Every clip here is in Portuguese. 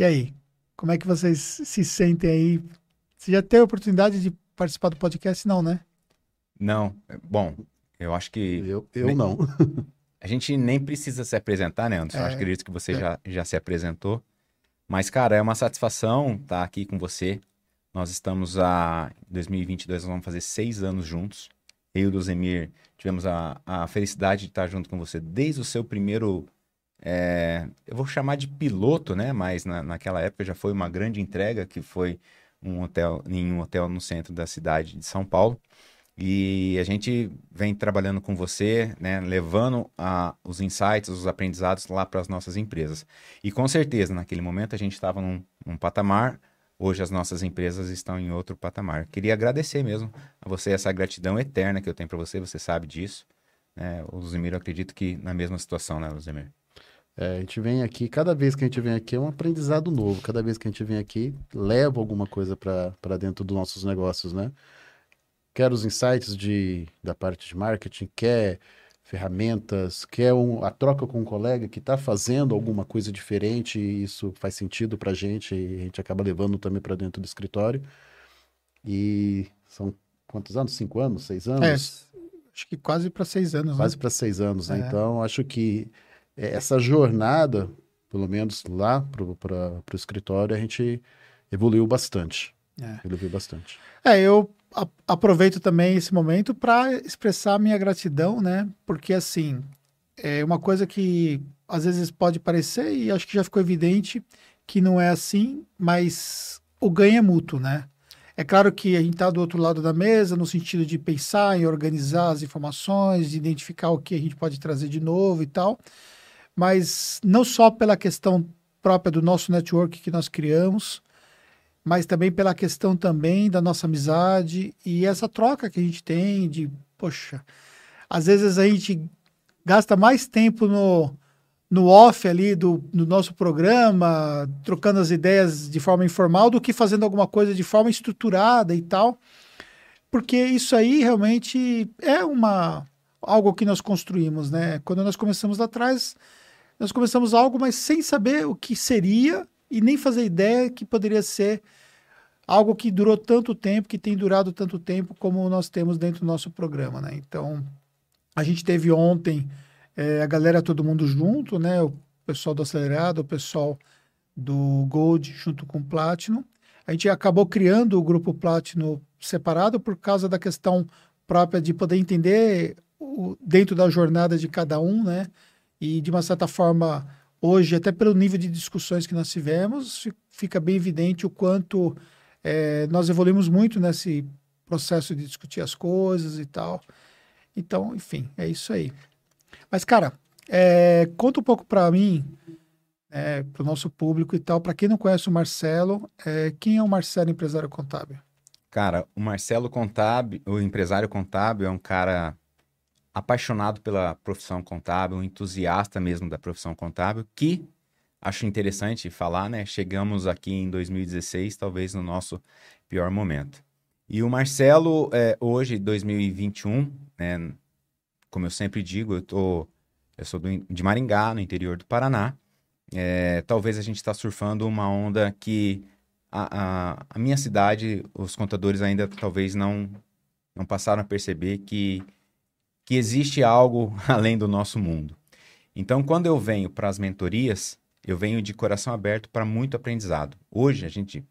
E aí, como é que vocês se sentem aí? Você já teve a oportunidade de participar do podcast? Não, né? Não. Bom, eu acho que. Eu, eu não. A gente nem precisa se apresentar, né, Anderson? É. Acho que acredito que você É. já, já se apresentou. Mas, cara, é uma satisfação estar aqui com você. Nós estamos a. Em 2022, nós vamos fazer seis anos juntos. Eu e o Dozemir tivemos a, a felicidade de estar junto com você desde o seu primeiro. É, eu vou chamar de piloto, né? Mas na, naquela época já foi uma grande entrega, que foi um hotel, em um hotel no centro da cidade de São Paulo. E a gente vem trabalhando com você, né, levando a, os insights, os aprendizados lá para as nossas empresas. E com certeza, naquele momento, a gente estava num, num patamar, hoje as nossas empresas estão em outro patamar. Queria agradecer mesmo a você essa gratidão eterna que eu tenho para você, você sabe disso. Né? O Luzimir, eu acredito que na mesma situação, né, Luzimir? É, a gente vem aqui, cada vez que a gente vem aqui é um aprendizado novo. Cada vez que a gente vem aqui, leva alguma coisa para dentro dos nossos negócios, né? Quer os insights de, da parte de marketing, quer ferramentas, quer um- a troca com um colega que está fazendo alguma coisa diferente e isso faz sentido para a gente e a gente acaba levando também para dentro do escritório. E são quantos anos? Cinco anos? Seis anos? É, acho que quase para seis anos, quase né? para seis anos, né? É. Então, acho que essa jornada, pelo menos lá para o escritório, a gente evoluiu bastante. É. Evoluiu bastante. É, eu a- aproveito também esse momento para expressar minha gratidão, né? Porque assim, é uma coisa que às vezes pode parecer e acho que já ficou evidente que não é assim, mas o ganho é mútuo, né? É claro que a gente está do outro lado da mesa no sentido de pensar em organizar as informações, de identificar o que a gente pode trazer de novo e tal, mas não só pela questão própria do nosso network que nós criamos, mas também pela questão também da nossa amizade e essa troca que a gente tem de, poxa, às vezes a gente gasta mais tempo no, no off ali do, do nosso programa, trocando as ideias de forma informal, do que fazendo alguma coisa de forma estruturada e tal, porque isso aí realmente é uma algo que nós construímos, né? Quando nós começamos lá atrás, nós começamos algo, mas sem saber o que seria e nem fazer ideia que poderia ser algo que durou tanto tempo, que tem durado tanto tempo como nós temos dentro do nosso programa, né? Então, a gente teve ontem eh, a galera todo mundo junto, né? O pessoal do Acelerado, o pessoal do Gold junto com o Platinum. A gente acabou criando o grupo Platinum separado por causa da questão própria de poder entender o, dentro da jornada de cada um, né? E de uma certa forma, hoje, até pelo nível de discussões que nós tivemos, fi- fica bem evidente o quanto eh, nós evoluímos muito nesse processo de discutir as coisas e tal. Então, enfim, é isso aí. Mas, cara, eh, conta um pouco para mim, para o nosso público e tal, para quem não conhece o Marcelo, eh, quem é o Marcelo Empresário Contábil? Cara, o Marcelo Contábil, o empresário contábil, é um cara apaixonado pela profissão contábil, um entusiasta mesmo da profissão contábil, que acho interessante falar, né? Chegamos aqui em 2016, talvez no nosso pior momento. E o Marcelo, é, hoje, 2021, né? Como eu sempre digo, eu tô, eu sou do- de Maringá, no interior do Paraná. É, talvez a gente está surfando uma onda que a, a, a minha cidade, os contadores ainda talvez não, não passaram a perceber que, que existe algo além do nosso mundo. Então, quando eu venho para as mentorias, eu venho de coração aberto para muito aprendizado. Hoje, a gente,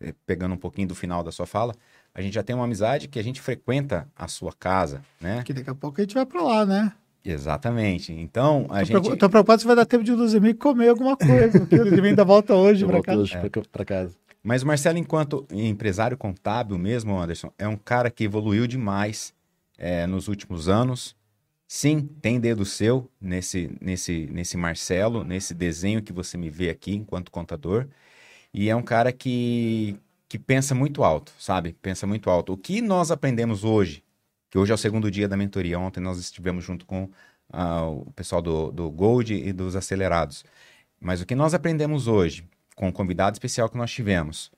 eh, pegando um pouquinho do final da sua fala, a gente já tem uma amizade que a gente frequenta a sua casa, né? Que daqui a pouco a gente vai para lá, né? Exatamente. Então, a Tô, gente... tô preocupado se vai dar tempo de o Luzemir comer alguma coisa, porque o Luzemir ainda volta hoje para cá. hoje É. pra casa. Mas o Marcelo, enquanto empresário contábil mesmo, Anderson, é um cara que evoluiu demais é, nos últimos anos. Sim, tem dedo seu nesse, nesse, nesse Marcelo, nesse desenho que você me vê aqui enquanto contador. E é um cara que, que pensa muito alto, sabe? Pensa muito alto. O que nós aprendemos hoje, que hoje é o segundo dia da mentoria, ontem nós estivemos junto com ah, o pessoal do, do Gold e dos Acelerados. Mas o que nós aprendemos hoje, com o convidado especial que nós tivemos,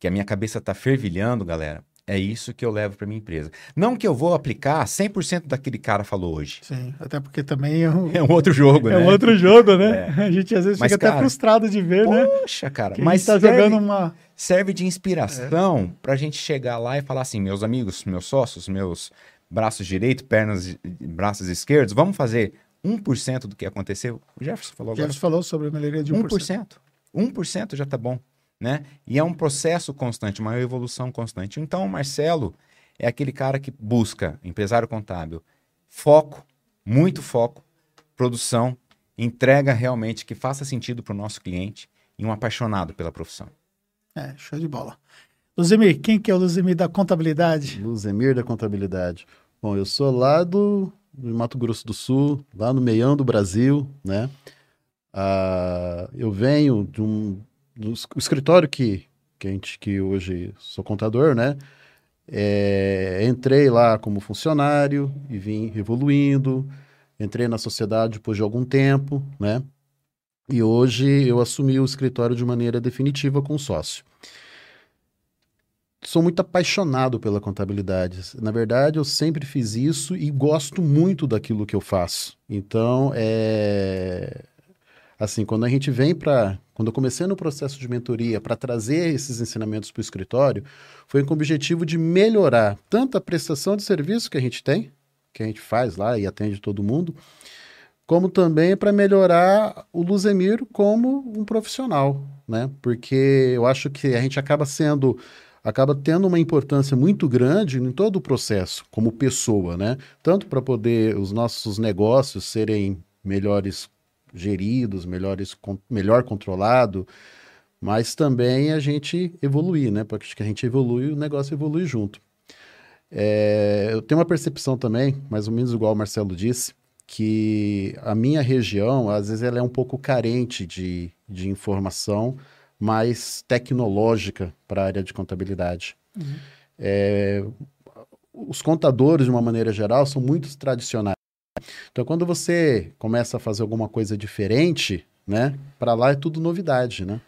que a minha cabeça tá fervilhando, galera, É isso que eu levo para minha empresa. Não que eu vou aplicar 100% daquele cara falou hoje. Sim, até porque também é um, É um outro jogo, é né? um outro jogo, né? A gente às vezes Mas, fica até cara, frustrado de ver, né? Poxa, cara, mas a tá serve, jogando uma. serve de inspiração pra gente chegar lá e falar assim, meus amigos, meus sócios, meus braços direitos, pernas, braços esquerdos, vamos fazer 1% do que aconteceu? O Jefferson falou agora. Jefferson falou sobre a melhoria de 1%. 1%. 1% já tá bom, né? E é um processo constante, uma evolução constante. Então, o Marcelo é aquele cara que busca, empresário contábil, foco, muito foco, produção, entrega realmente que faça sentido para o nosso cliente e um apaixonado pela profissão. É, show de bola. Luzemir, quem que é o Luzemir da contabilidade? Luzemir da Contabilidade. Bom, eu sou lá do, do Mato Grosso do Sul, lá no meião do Brasil, né? Ah, eu venho de um do es- o escritório que, que, a gente, que hoje sou contador, né? É, entrei lá como funcionário e vim evoluindo. Entrei na sociedade depois de algum tempo, né? E hoje eu assumi o escritório de maneira definitiva com sócio sou muito apaixonado pela contabilidade. Na verdade, eu sempre fiz isso e gosto muito daquilo que eu faço. Então, é assim, quando a gente vem para, quando eu comecei no processo de mentoria para trazer esses ensinamentos para o escritório, foi com o objetivo de melhorar tanto a prestação de serviço que a gente tem, que a gente faz lá e atende todo mundo, como também para melhorar o Luzemir como um profissional, né? Porque eu acho que a gente acaba sendo acaba tendo uma importância muito grande em todo o processo, como pessoa, né? Tanto para poder os nossos negócios serem melhores geridos, melhores, melhor controlado, mas também a gente evoluir, né? Porque acho que a gente evolui, o negócio evolui junto. É, eu tenho uma percepção também, mais ou menos igual o Marcelo disse, que a minha região, às vezes, ela é um pouco carente de, de informação mais tecnológica para a área de contabilidade. É, os contadores, de uma maneira geral, são muito tradicionais. Então, quando você começa a fazer alguma coisa diferente, né, para lá é tudo novidade, né?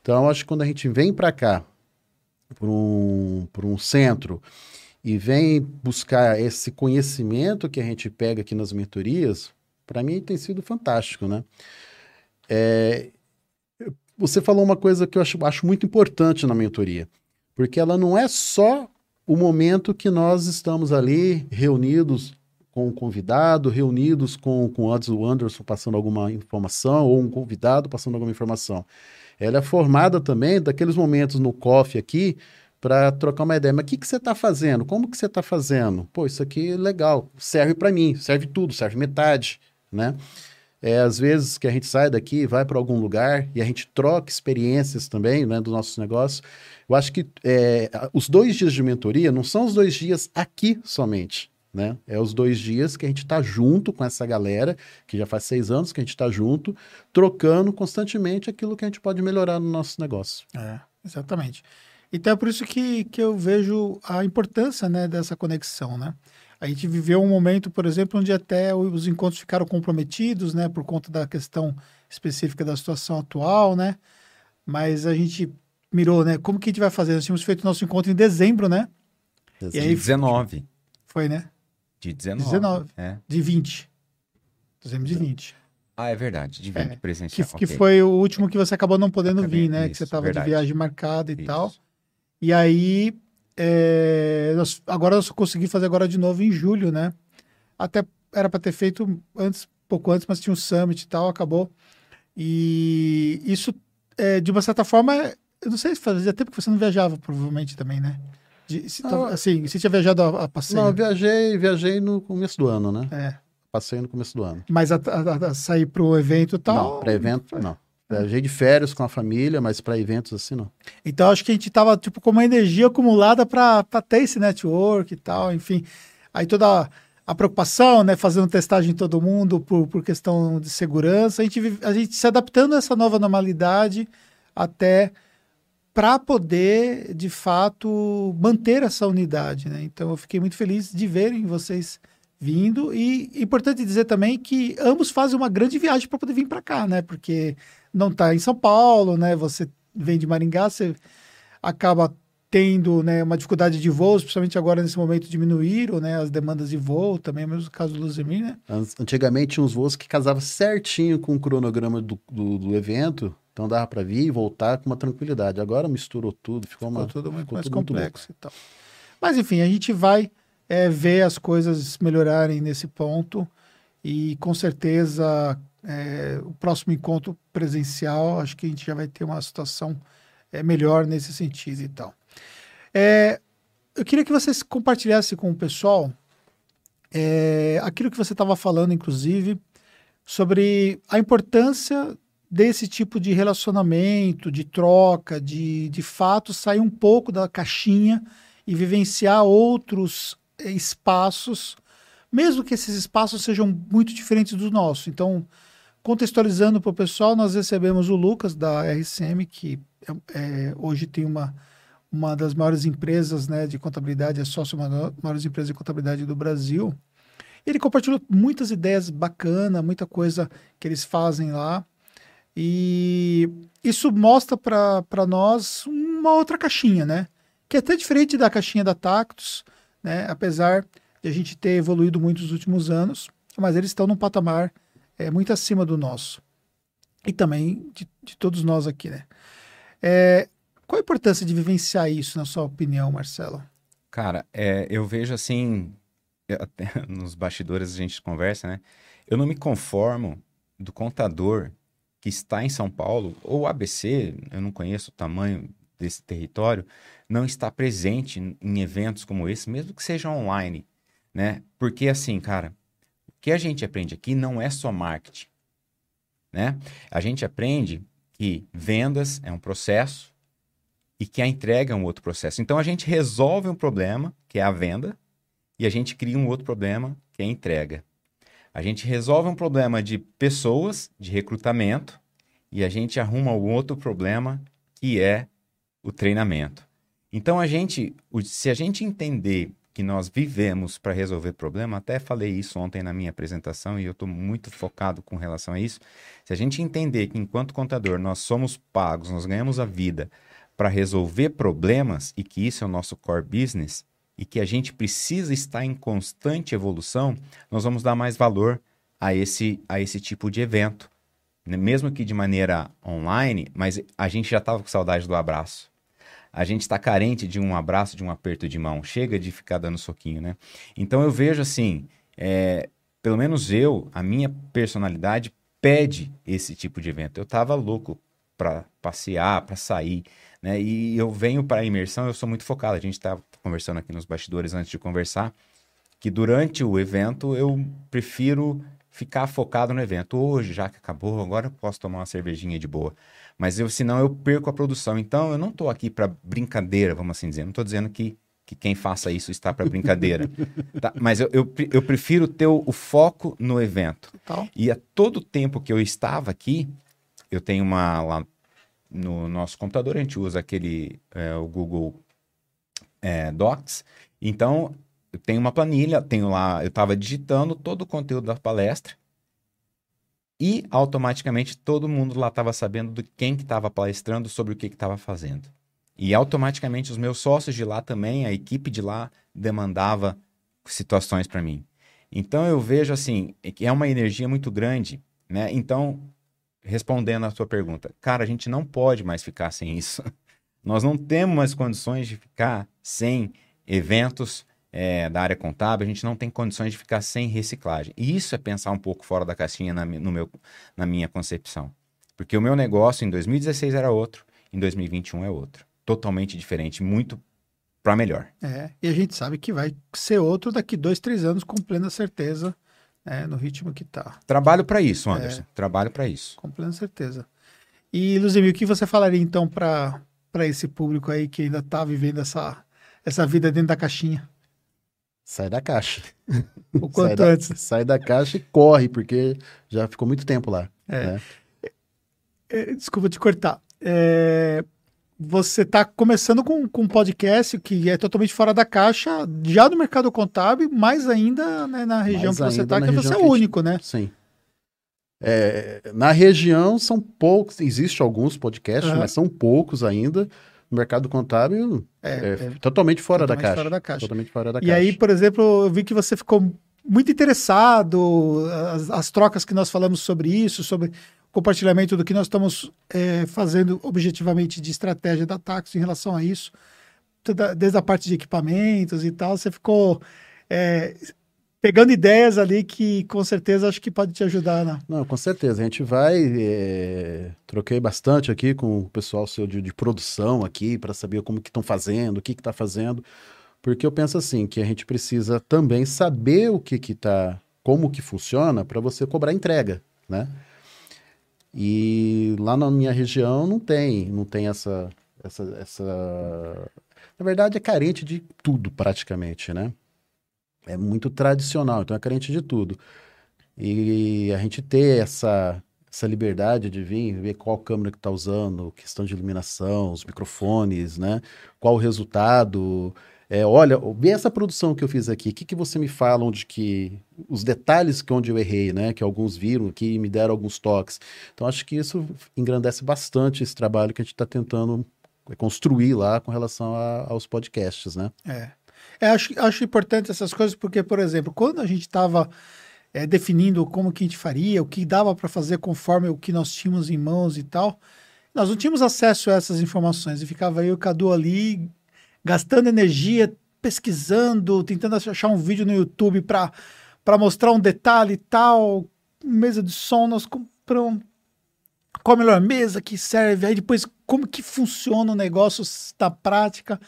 Então, acho que quando a gente vem para cá, para um, um centro, e vem buscar esse conhecimento que a gente pega aqui nas mentorias, para mim tem sido fantástico, né? É, você falou uma coisa que eu acho, acho muito importante na mentoria, porque ela não é só o momento que nós estamos ali reunidos com o convidado, reunidos com, com antes o Anderson passando alguma informação, ou um convidado passando alguma informação. Ela é formada também daqueles momentos no coffee aqui, para trocar uma ideia. Mas o que, que você está fazendo? Como que você está fazendo? Pô, isso aqui é legal. Serve para mim, serve tudo, serve metade, né? É, às vezes que a gente sai daqui, vai para algum lugar e a gente troca experiências também, né, dos nossos negócios. Eu acho que é, os dois dias de mentoria não são os dois dias aqui somente, né? É os dois dias que a gente está junto com essa galera, que já faz seis anos que a gente está junto, trocando constantemente aquilo que a gente pode melhorar no nosso negócio. É, exatamente. Então é por isso que, que eu vejo a importância né, dessa conexão, né? A gente viveu um momento, por exemplo, onde até os encontros ficaram comprometidos, né, por conta da questão específica da situação atual, né? Mas a gente mirou, né? Como que a gente vai fazer? Nós tínhamos feito nosso encontro em dezembro, né? E De aí- 19. Foi, né? De 19. 19. É. De 20. Dezembro de 20. Ah, é verdade. De 20 É, Que, presencial. que ok. foi o último que você acabou não podendo Acabei, vir, né? que isso, você estava de verdade. viagem marcada e Isso. tal. E aí, é, nós- agora eu só consegui fazer agora de novo em julho, né? Até era para ter feito antes, pouco antes, mas tinha um summit e tal, acabou. E isso, é, de uma certa forma, eu não sei se fazia tempo que você não viajava, provavelmente também, né? De, se, Ah, assim, você tinha viajado a, a passeio. Não, eu viajei, viajei no começo do ano, né? É, Passei no começo do ano. mas a, a- a sair pro evento e tal. não, para evento, não. Viajei de férias com a família, mas para eventos assim, não. Então, acho que a gente tava, tipo, com uma energia acumulada para ter esse network e tal, enfim. Aí toda a, preocupação, né, fazendo testagem em todo mundo por, por questão de segurança, a gente, a gente se adaptando a essa nova normalidade até para poder, de fato, manter essa unidade, né? Então, eu fiquei muito feliz de verem vocês vindo e importante dizer também que ambos fazem uma grande viagem para poder vir para cá, né? Porque não está em São Paulo, né? Você vem de Maringá, você acaba tendo né, uma dificuldade de voos, principalmente agora nesse momento diminuíram né, as demandas de voo, também é mesmo caso do Luzemir, né? Antigamente tinha uns voos que casavam certinho com o cronograma do, do, do evento, então dava para vir e voltar com uma tranquilidade. Agora misturou tudo, ficou, ficou uma, tudo muito ficou mais tudo complexo muito e tal. Mas enfim, a gente vai é, ver as coisas melhorarem nesse ponto e com certeza é, o próximo encontro presencial, acho que a gente já vai ter uma situação é, melhor nesse sentido e tal. É, eu queria que vocês compartilhassem com o pessoal é, aquilo que você estava falando, inclusive, sobre a importância desse tipo de relacionamento, de troca, de, de fato sair um pouco da caixinha e vivenciar outros é, espaços, mesmo que esses espaços sejam muito diferentes dos nossos. Então, contextualizando para o pessoal, nós recebemos o Lucas da RCM, que é, é, hoje tem uma uma das maiores empresas né, de contabilidade, é sócio uma maiores empresas de contabilidade do Brasil. Ele compartilhou muitas ideias bacanas, muita coisa que eles fazem lá. E isso mostra para nós uma outra caixinha, né? Que é até diferente da caixinha da Tactus, né? Apesar de a gente ter evoluído muito nos últimos anos, mas eles estão num patamar é, muito acima do nosso. E também de, de todos nós aqui, né? É, qual a importância de vivenciar isso, na sua opinião, Marcelo? Cara, é, eu vejo assim, até nos bastidores a gente conversa, né? Eu não me conformo do contador que está em São Paulo, ou ABC, eu não conheço o tamanho desse território, não está presente em eventos como esse, mesmo que seja online, né? Porque assim, cara, o que a gente aprende aqui não é só marketing, né? A gente aprende que vendas é um processo, e que a entrega é um outro processo. Então a gente resolve um problema, que é a venda, e a gente cria um outro problema, que é a entrega. A gente resolve um problema de pessoas, de recrutamento, e a gente arruma um outro problema, que é o treinamento. Então a gente, se a gente entender que nós vivemos para resolver problema, até falei isso ontem na minha apresentação e eu estou muito focado com relação a isso. Se a gente entender que enquanto contador nós somos pagos, nós ganhamos a vida para resolver problemas e que isso é o nosso core business e que a gente precisa estar em constante evolução, nós vamos dar mais valor a esse, a esse tipo de evento. Né? Mesmo que de maneira online, mas a gente já estava com saudade do abraço. A gente está carente de um abraço, de um aperto de mão. Chega de ficar dando soquinho, né? Então eu vejo assim, é, pelo menos eu, a minha personalidade pede esse tipo de evento. Eu estava louco para passear, para sair. Né? E eu venho para a imersão, eu sou muito focado. A gente está conversando aqui nos bastidores antes de conversar, que durante o evento eu prefiro ficar focado no evento. Hoje, já que acabou, agora eu posso tomar uma cervejinha de boa. Mas eu, senão eu perco a produção. Então eu não estou aqui para brincadeira, vamos assim dizer. Não estou dizendo que, que quem faça isso está para brincadeira. tá? Mas eu, eu, eu, prefiro ter o, o foco no evento. E a todo tempo que eu estava aqui, eu tenho uma lá no nosso computador, a gente usa aquele, é, o Google é, Docs. Então, eu tenho uma planilha, tenho lá, eu estava digitando todo o conteúdo da palestra e automaticamente todo mundo lá estava sabendo de quem que estava palestrando, sobre o que estava fazendo. E automaticamente os meus sócios de lá também, a equipe de lá demandava situações para mim. Então eu vejo assim, que é uma energia muito grande, né? Então respondendo à sua pergunta, cara, a gente não pode mais ficar sem isso. Nós não temos mais condições de ficar sem eventos é, da área contábil, a gente não tem condições de ficar sem reciclagem. E isso é pensar um pouco fora da caixinha na, no meu, na minha concepção. Porque o meu negócio em 2016 era outro, em 2021 é outro. Totalmente diferente, muito para melhor. É, e a gente sabe que vai ser outro daqui dois, três anos, com plena certeza é, no ritmo que está. Trabalho para isso, Anderson. É, Trabalho para isso. Com plena certeza. E, Luzemir, o que você falaria então para esse público aí que ainda está vivendo essa, essa vida dentro da caixinha? Sai da caixa. O quanto sai antes. Da, sai da caixa e corre, porque já ficou muito tempo lá. É. Né? É, desculpa te cortar. É, você está começando com, com um podcast que é totalmente fora da caixa, já no mercado contábil, mais ainda né, na região mais que você está, que você é o único, né? Sim. É, na região são poucos, existem alguns podcasts, uhum. mas são poucos ainda. O mercado contábil É, é, é totalmente fora da totalmente caixa. fora da caixa. Totalmente fora da E caixa. aí, por exemplo, eu vi que você ficou muito interessado, as, as trocas que nós falamos sobre isso, sobre compartilhamento do que nós estamos é, fazendo objetivamente de estratégia da Taxo em relação a isso, toda- desde a parte de equipamentos e tal, você ficou é, pegando ideias ali que com certeza acho que pode te ajudar, né? Não, com certeza. A gente vai. é, Troquei bastante aqui com o pessoal seu de, de produção aqui para saber como que estão fazendo, o que está fazendo. Porque eu penso assim, que a gente precisa também saber o que que tá, como que funciona para você cobrar entrega, né? E lá na minha região não tem, não tem essa, essa, essa... Na verdade é carente de tudo praticamente, né? É muito tradicional, então é carente de tudo. E a gente ter essa, essa liberdade de vir, ver qual câmera que está usando, questão de iluminação, os microfones, né? Qual o resultado. É, olha, ver essa produção que eu fiz aqui, o que, que você me fala onde que. Os detalhes que onde eu errei, né? Que alguns viram aqui e me deram alguns toques. Então, acho que isso engrandece bastante esse trabalho que a gente está tentando construir lá com relação a- aos podcasts, né? É. É, acho, acho importante essas coisas porque, por exemplo, quando a gente estava definindo como que a gente faria, o que dava para fazer conforme o que nós tínhamos em mãos e tal, nós não tínhamos acesso a essas informações. E ficava e o Cadu ali gastando energia, pesquisando, tentando achar um vídeo no YouTube para mostrar um detalhe e tal, mesa de som, nós compramos qual a melhor mesa que serve, aí depois como que funciona o negócio da prática.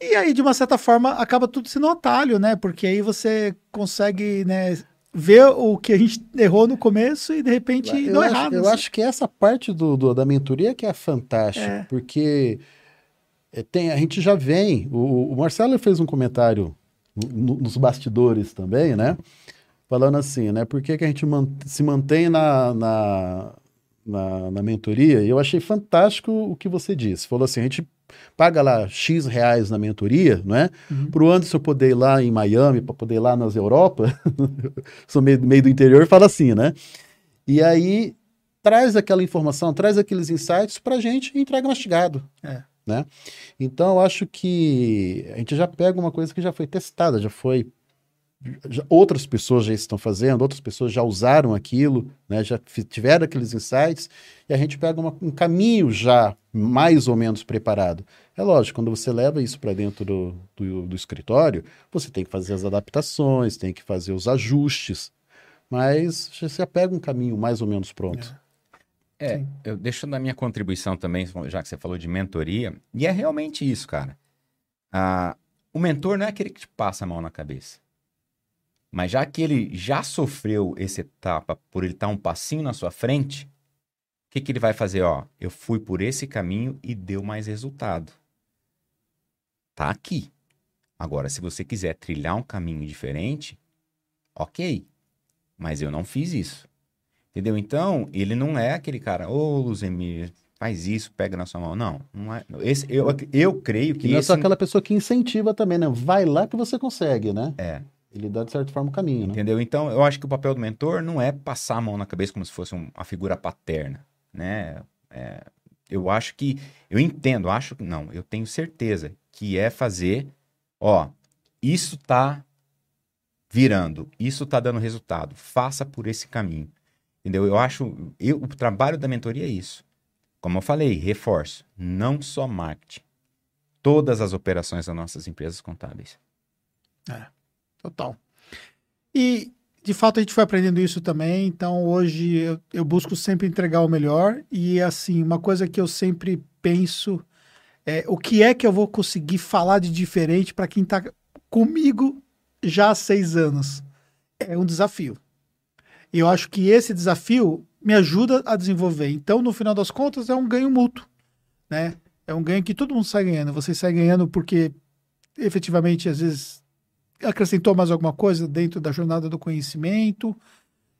E aí, de uma certa forma, acaba tudo sendo um atalho, né? Porque aí você consegue, né, ver o que a gente errou no começo e de repente eu não acho, errado. eu assim. acho que essa parte do, do- da mentoria que é fantástica, É. porque é, tem, a gente já vem. O, o Marcelo fez um comentário no- nos bastidores também, né? Falando assim, né? Por que, que a gente man- se mantém na, na, na, na mentoria? E eu achei fantástico o que você disse. Falou assim: a gente paga lá X reais na mentoria, né? Uhum. Para o Anderson poder ir lá em Miami, para poder ir lá nas Europa, sou meio, meio do interior e fala assim, né? E aí traz aquela informação, traz aqueles insights para a gente e entrega mastigado. É. Né? Então, eu acho que a gente já pega uma coisa que já foi testada, já foi. Outras pessoas já estão fazendo, outras pessoas já usaram aquilo, né? já tiveram aqueles insights, e a gente pega uma- um caminho já mais ou menos preparado. É lógico, quando você leva isso para dentro do, do, do escritório, você tem que fazer as adaptações, tem que fazer os ajustes, mas você já pega um caminho mais ou menos pronto. É, Sim. eu deixo dar minha contribuição também, já que você falou de mentoria, e é realmente isso, cara. Ah, o mentor não é aquele que te passa a mão na cabeça. Mas já que ele já sofreu essa etapa por ele estar um passinho na sua frente, o que, que ele vai fazer? Ó, eu fui por esse caminho e deu mais resultado. Tá aqui. Agora, se você quiser trilhar um caminho diferente, ok. Mas eu não fiz isso. Entendeu? Então, ele não é aquele cara, ô Luzemir, faz isso, pega na sua mão. Não, não é. Esse, eu, eu creio que E não é esse... só aquela pessoa que incentiva também, né? Vai lá que você consegue, né? É, Ele dá, de certa forma, o caminho, né? entendeu? Então, eu acho que o papel do mentor não é passar a mão na cabeça como se fosse um- uma figura paterna, né? É, eu acho que, eu entendo, acho que não, eu tenho certeza que é fazer, ó, isso tá virando, isso tá dando resultado, faça por esse caminho, entendeu? Eu acho, eu, o trabalho da mentoria é isso. Como eu falei, reforço, não só marketing, todas as operações das nossas empresas contábeis. Total. E, de fato, a gente foi aprendendo isso também. Então, hoje, eu, eu busco sempre entregar o melhor. E, assim, uma coisa que eu sempre penso é o que é que eu vou conseguir falar de diferente para quem está comigo já há seis anos. É um desafio. E eu acho que esse desafio me ajuda a desenvolver. Então, no final das contas, é um ganho mútuo, né? É um ganho que todo mundo sai ganhando. Você sai ganhando porque, efetivamente, às vezes acrescentou mais alguma coisa dentro da jornada do conhecimento.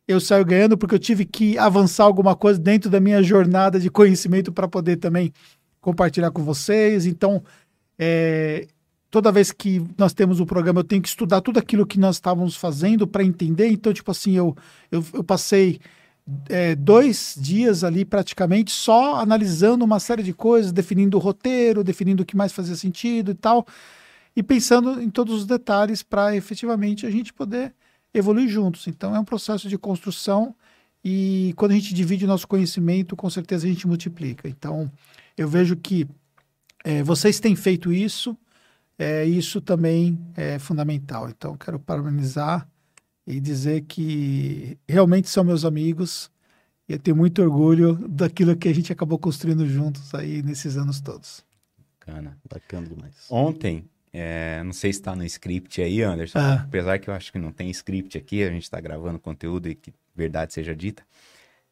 Eu saio ganhando porque eu tive que avançar alguma coisa dentro da minha jornada de conhecimento para poder também compartilhar com vocês. Então, é, toda vez que nós temos o programa, eu tenho que estudar tudo aquilo que nós estávamos fazendo para entender. Então, tipo assim, eu, eu, eu passei é, dois dias ali praticamente só analisando uma série de coisas, definindo o roteiro, definindo o que mais fazia sentido e tal, e pensando em todos os detalhes para efetivamente a gente poder evoluir juntos. Então é um processo de construção e quando a gente divide o nosso conhecimento, com certeza a gente multiplica. Então eu vejo que é, vocês têm feito isso, é, isso também é fundamental. Então quero parabenizar e dizer que realmente são meus amigos e eu tenho muito orgulho daquilo que a gente acabou construindo juntos aí nesses anos todos. Bacana. Bacana demais. Ontem, é, não sei se está no script aí, Anderson, Ah. apesar que eu acho que não tem script aqui, a gente está gravando conteúdo e que verdade seja dita.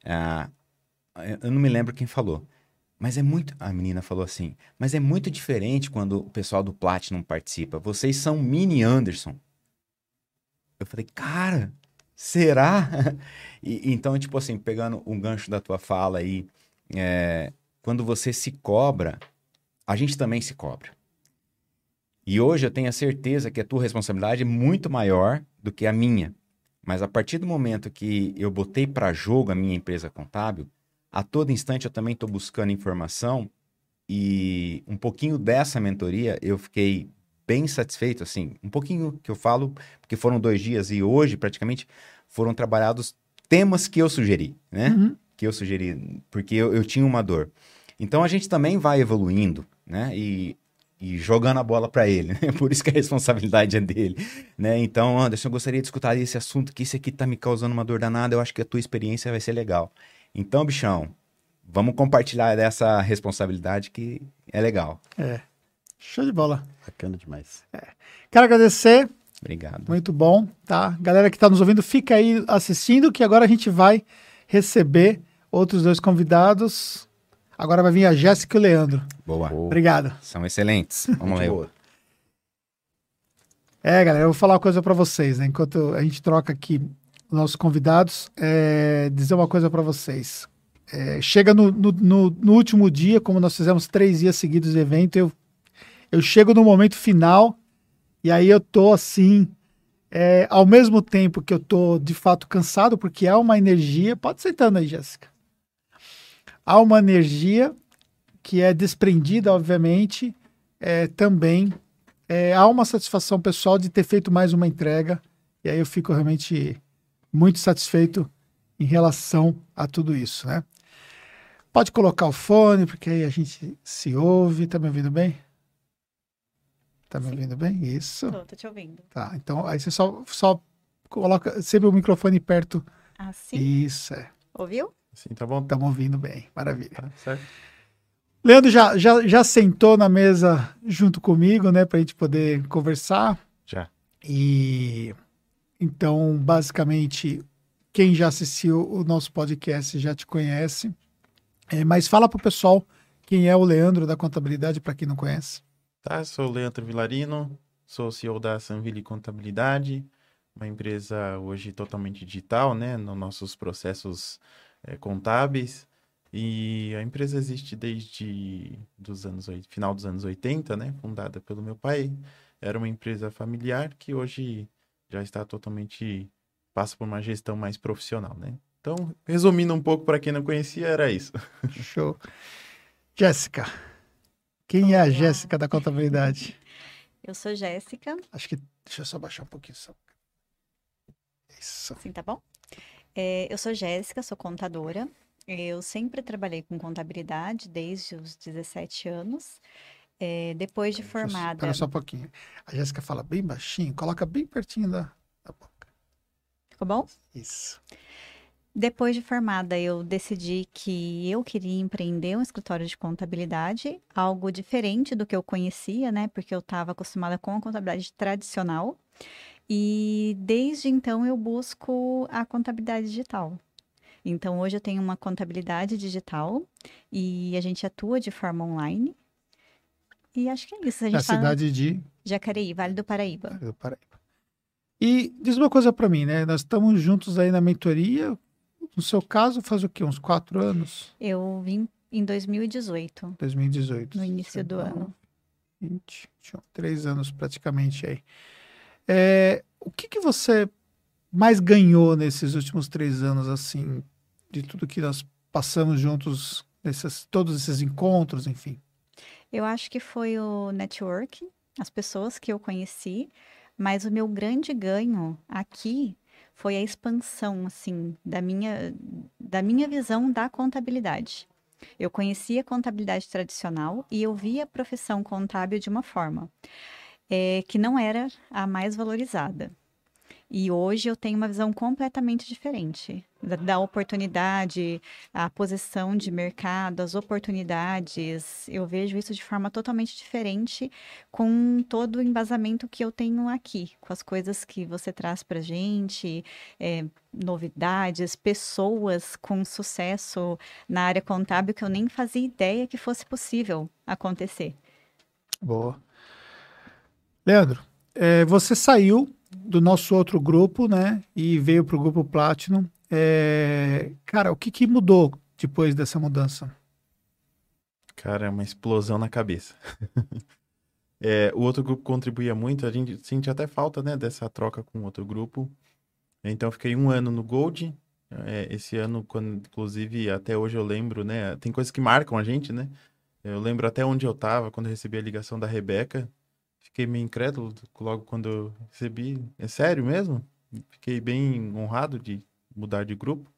Ah, eu não me lembro quem falou, mas é muito. A menina falou assim, mas é muito diferente quando o pessoal do Platinum participa. Vocês são mini Anderson. Eu falei, cara, será? E- então, tipo assim, pegando um gancho da tua fala aí, é, quando você se cobra, a gente também se cobra. E hoje eu tenho a certeza que a tua responsabilidade é muito maior do que a minha. Mas a partir do momento que eu botei para jogo a minha empresa contábil, a todo instante eu também estou buscando informação e um pouquinho dessa mentoria eu fiquei bem satisfeito, assim, um pouquinho que eu falo, porque foram dois dias e hoje praticamente foram trabalhados temas que eu sugeri, né? Uhum. que eu sugeri, porque eu, eu tinha uma dor. Então a gente também vai evoluindo, né? E, e jogando a bola para ele, né? Por isso que a responsabilidade é dele, né? Então, Anderson, eu gostaria de escutar esse assunto que esse aqui tá me causando uma dor danada, eu acho que a tua experiência vai ser legal. Então, bichão, vamos compartilhar dessa responsabilidade que é legal. É. Show de bola. Bacana demais. Quero agradecer, Obrigado. muito bom, tá? Galera que está nos ouvindo, fica aí assistindo, que agora a gente vai receber outros dois convidados. Agora vai vir a Jéssica e o Leandro. Boa. Boa. Obrigado. São excelentes. Vamos lá. Boa. É, galera, eu vou falar uma coisa para vocês, né? Enquanto a gente troca aqui os nossos convidados, é, dizer uma coisa para vocês. É, chega no, no, no- no último dia, como nós fizemos três dias seguidos de evento, eu, eu chego no momento final e aí eu tô assim, é, ao mesmo tempo que eu tô de fato cansado, porque há uma energia. Pode sentando aí, Jéssica. Há uma energia que é desprendida, obviamente, é, também é, há uma satisfação pessoal de ter feito mais uma entrega. E aí eu fico realmente muito satisfeito em relação a tudo isso, né? Pode colocar o fone, porque aí a gente se ouve. Tá me ouvindo bem? Tá me Sim. ouvindo bem? Isso. Tô, tô te ouvindo. Tá, então aí você só, só coloca sempre o microfone perto. Assim? Isso, é. Ouviu? Sim, tá bom? Estamos ouvindo bem. Maravilha. Tá certo. Leandro já, já, já sentou na mesa junto comigo, né, para a gente poder conversar. Já. E então, basicamente, quem já assistiu o nosso podcast já te conhece. É, mas fala para o pessoal quem é o Leandro da contabilidade, para quem não conhece. Tá, sou o Leandro Vilarino, sou CEO da Sanville Contabilidade, uma empresa hoje totalmente digital, né, nos nossos processos eh, contábeis. E a empresa existe desde dos anos, final dos anos 80, né, fundada pelo meu pai. Era uma empresa familiar que hoje já está totalmente passa por uma gestão mais profissional, né? Então, resumindo um pouco para quem não conhecia, era isso. Show. Jéssica. Quem é a Olá. Jéssica da contabilidade? Eu sou Jéssica, Acho que. Deixa eu só baixar um pouquinho. Só. Isso. assim tá bom? É, eu sou Jéssica, sou contadora. Eu sempre trabalhei com contabilidade desde os 17 anos. É, depois de Deixa formada, Espera só um pouquinho. A Jéssica fala bem baixinho, coloca bem pertinho da, da boca. ficou bom? Isso. Depois de formada, eu decidi que eu queria empreender um escritório de contabilidade, algo diferente do que eu conhecia, né? Porque eu estava acostumada com a contabilidade tradicional. E desde então eu busco a contabilidade digital. Então hoje eu tenho uma contabilidade digital e a gente atua de forma online. E acho que é isso. A gente tá cidade de Jacareí, Vale do Paraíba. do Paraíba. E diz uma coisa para mim, né? Nós estamos juntos aí na mentoria. No seu caso, faz o quê? Uns quatro anos? Eu vim em 2018. 2018. No início do 19, ano. 20, 21, três anos praticamente aí. É, o que, que você mais ganhou nesses últimos três anos, assim, de tudo que nós passamos juntos, nesses, todos esses encontros, enfim? Eu acho que foi o network, as pessoas que eu conheci, mas o meu grande ganho aqui foi a expansão, assim, da minha, da minha visão da contabilidade. Eu conhecia a contabilidade tradicional e eu via a profissão contábil de uma forma é, que não era a mais valorizada. E hoje eu tenho uma visão completamente diferente da, da, oportunidade, a posição de mercado, as oportunidades. Eu vejo isso de forma totalmente diferente com todo o embasamento que eu tenho aqui, com as coisas que você traz para gente, é, novidades, pessoas com sucesso na área contábil que eu nem fazia ideia que fosse possível acontecer. Boa. Leandro, é, você saiu do nosso outro grupo, né? E veio para o grupo Platinum. É... Cara, o que, que mudou depois dessa mudança? Cara, é uma explosão na cabeça. é, o outro grupo contribuía muito, a gente sente até falta, né, dessa troca com outro grupo. Então, fiquei um ano no Gold. É, esse ano, quando, inclusive, até hoje eu lembro, né? Tem coisas que marcam a gente, né? Eu lembro até onde eu estava quando eu recebi a ligação da Rebeca. Fiquei meio incrédulo logo quando eu recebi. É sério mesmo? Fiquei bem honrado de mudar de grupo.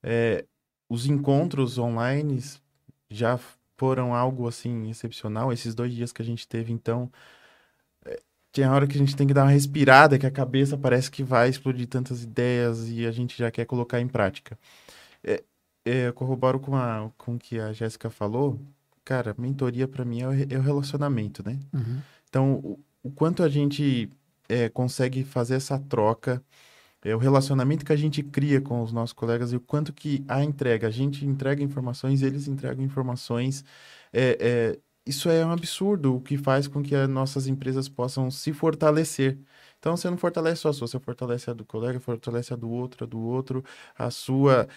É, os encontros online já foram algo assim excepcional. Esses dois dias que a gente teve, então, é, tem hora que a gente tem que dar uma respirada, que a cabeça parece que vai explodir tantas ideias e a gente já quer colocar em prática. É, é, corroboro com, a, com que a Jéssica falou. Cara, mentoria para mim é o, é o, relacionamento, né? Uhum. Então, o, o quanto a gente é, consegue fazer essa troca, é, o relacionamento que a gente cria com os nossos colegas e o quanto que a entrega, a gente entrega informações, eles entregam informações, é, é, isso é um absurdo, o que faz com que as nossas empresas possam se fortalecer. Então, você não fortalece só a sua, você fortalece a do colega, fortalece a do outro, a do outro, a sua.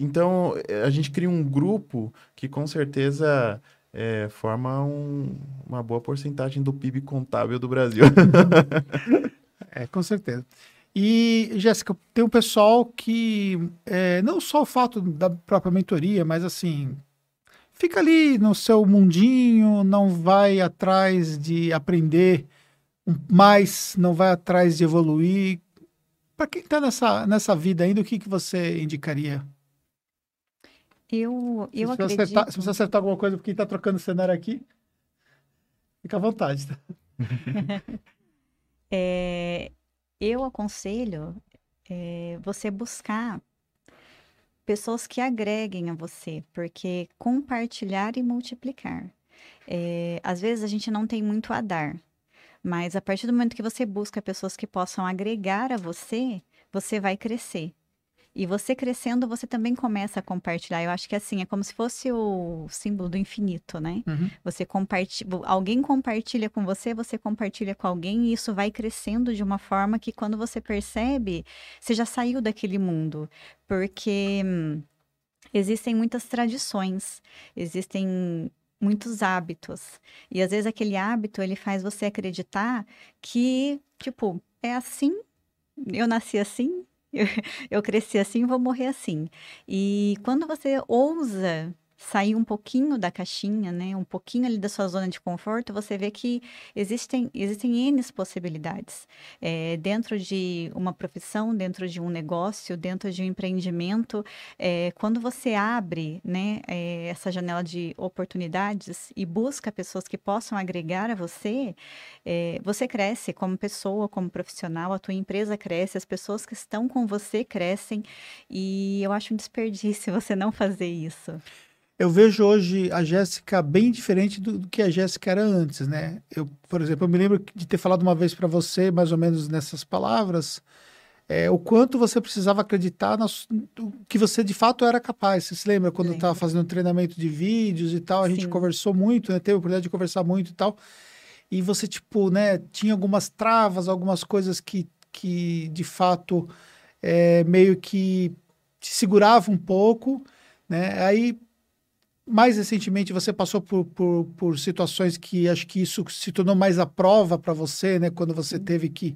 Então, é, a gente cria um grupo que com certeza é, forma um, uma boa porcentagem do PIB contábil do Brasil. é, com certeza. E, Jéssica, tem um pessoal que, é, não só o fato da própria mentoria, mas assim, fica ali no seu mundinho, não vai atrás de aprender mais, não vai atrás de evoluir. Para quem está nessa, nessa vida ainda, o que, que você indicaria? Eu, eu se acredito... Acertar, se você acertar alguma coisa porque está trocando cenário aqui, fica à vontade. Tá? é, eu aconselho é, você buscar pessoas que agreguem a você, porque compartilhar e multiplicar. É, às vezes a gente não tem muito a dar, mas a partir do momento que você busca pessoas que possam agregar a você, você vai crescer. E você crescendo, você também começa a compartilhar. Eu acho que assim, é como se fosse o símbolo do infinito, né? Uhum. Você compartilha, alguém compartilha com você, você compartilha com alguém, e isso vai crescendo de uma forma que quando você percebe, você já saiu daquele mundo. Porque hum, existem muitas tradições, existem muitos hábitos. E às vezes aquele hábito, ele faz você acreditar que, tipo, é assim, eu nasci assim, eu, cresci assim, vou morrer assim. E quando você ousa sair um pouquinho da caixinha, né, um pouquinho ali da sua zona de conforto, você vê que existem, existem N possibilidades. É, dentro de uma profissão, dentro de um negócio, dentro de um empreendimento, é, quando você abre né, é, essa janela de oportunidades e busca pessoas que possam agregar a você, é, você cresce como pessoa, como profissional, a tua empresa cresce, as pessoas que estão com você crescem, e eu acho um desperdício você não fazer isso eu vejo hoje a Jéssica bem diferente do, do, que a Jéssica era antes, né? Eu, por exemplo, eu me lembro de ter falado uma vez para você, mais ou menos nessas palavras, é, o quanto você precisava acreditar no, que você de fato era capaz. Você se lembra quando eu estava fazendo treinamento de vídeos e tal? A Sim. gente conversou muito, né? Teve a oportunidade de conversar muito e tal. E você, tipo, né, tinha algumas travas, algumas coisas que, que de fato é, meio que te segurava um pouco, né? Aí mais recentemente você passou por, por, por, situações que acho que isso se tornou mais a prova para você, né? Quando você teve que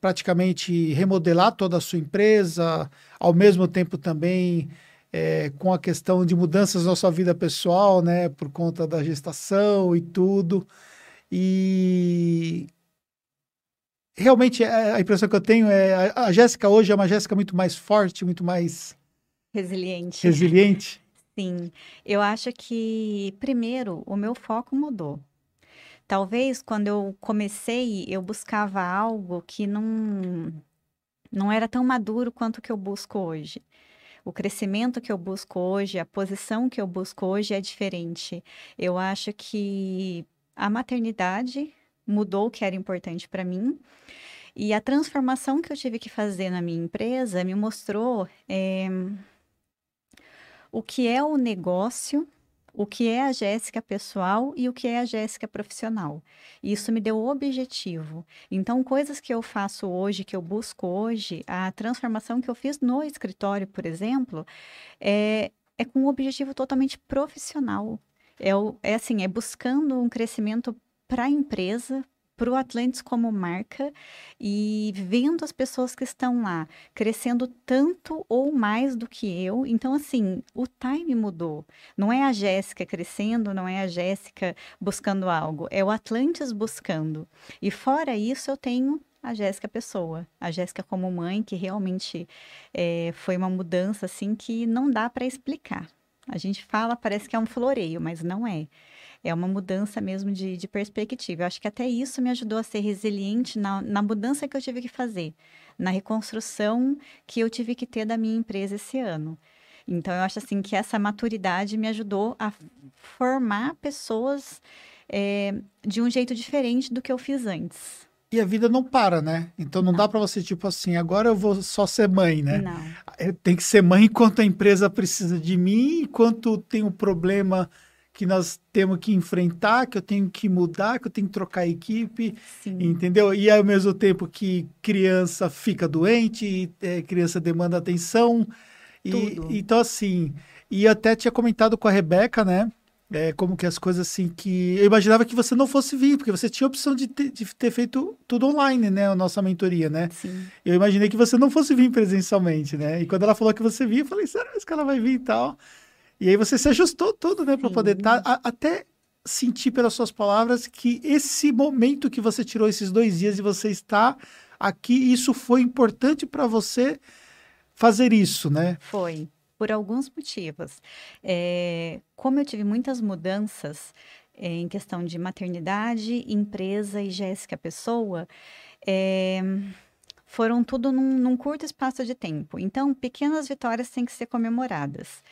praticamente remodelar toda a sua empresa, ao mesmo tempo também é, com a questão de mudanças na sua vida pessoal, né? Por conta da gestação e tudo. E realmente é, a impressão que eu tenho é a, a Jéssica hoje é uma Jéssica muito mais forte, muito mais Resiliente. resiliente. Sim, eu acho que, primeiro, o meu foco mudou. Talvez quando eu comecei, eu buscava algo que não, não era tão maduro quanto o que eu busco hoje. O crescimento que eu busco hoje, a posição que eu busco hoje é diferente. Eu acho que a maternidade mudou o que era importante para mim. E a transformação que eu tive que fazer na minha empresa me mostrou eh, o que é o negócio, o que é a Jéssica pessoal e o que é a Jéssica profissional. Isso me deu objetivo. Então, coisas que eu faço hoje, que eu busco hoje, a transformação que eu fiz no escritório, por exemplo, é, é com um objetivo totalmente profissional. É, é assim, é buscando um crescimento para a empresa, para o Atlantis como marca e vendo as pessoas que estão lá crescendo tanto ou mais do que eu. Então, assim, o time mudou. Não é a Jéssica crescendo, não é a Jéssica buscando algo, é o Atlantis buscando. E fora isso, eu tenho a Jéssica pessoa, a Jéssica como mãe, que realmente eh, foi uma mudança assim que não dá para explicar. A gente fala, parece que é um floreio, mas não é. É uma mudança mesmo de, de perspectiva. Eu acho que até isso me ajudou a ser resiliente na, na mudança que eu tive que fazer, na reconstrução que eu tive que ter da minha empresa esse ano. Então, eu acho assim que essa maturidade me ajudou a formar pessoas eh, de um jeito diferente do que eu fiz antes. E a vida não para, né? Então não, dá para você, tipo assim, agora eu vou só ser mãe, né? Não. Eu tenho que ser mãe enquanto a empresa precisa de mim, enquanto tem um problema que nós temos que enfrentar, que eu tenho que mudar, que eu tenho que trocar equipe, Sim. entendeu? E ao mesmo tempo que criança fica doente, e, é, criança demanda atenção. E, Tudo. então, assim, e até tinha comentado com a Rebeca, né? É, como que as coisas assim que. Eu imaginava que você não fosse vir, porque você tinha a opção de ter, de ter feito tudo online, né? A nossa mentoria, né? Sim. Eu imaginei que você não fosse vir presencialmente, né? E quando ela falou que você vinha, eu falei, será que ela vai vir e tal? E aí você se ajustou tudo, né? Sim. poder estar. até sentir pelas suas palavras que esse momento que você tirou esses dois dias e você está aqui, isso foi importante para você fazer isso, né? Foi, por alguns motivos. É, como eu tive muitas mudanças é, em questão de maternidade, empresa e Jéssica Pessoa, é, foram tudo num, num curto espaço de tempo. Então, pequenas vitórias têm que ser comemoradas.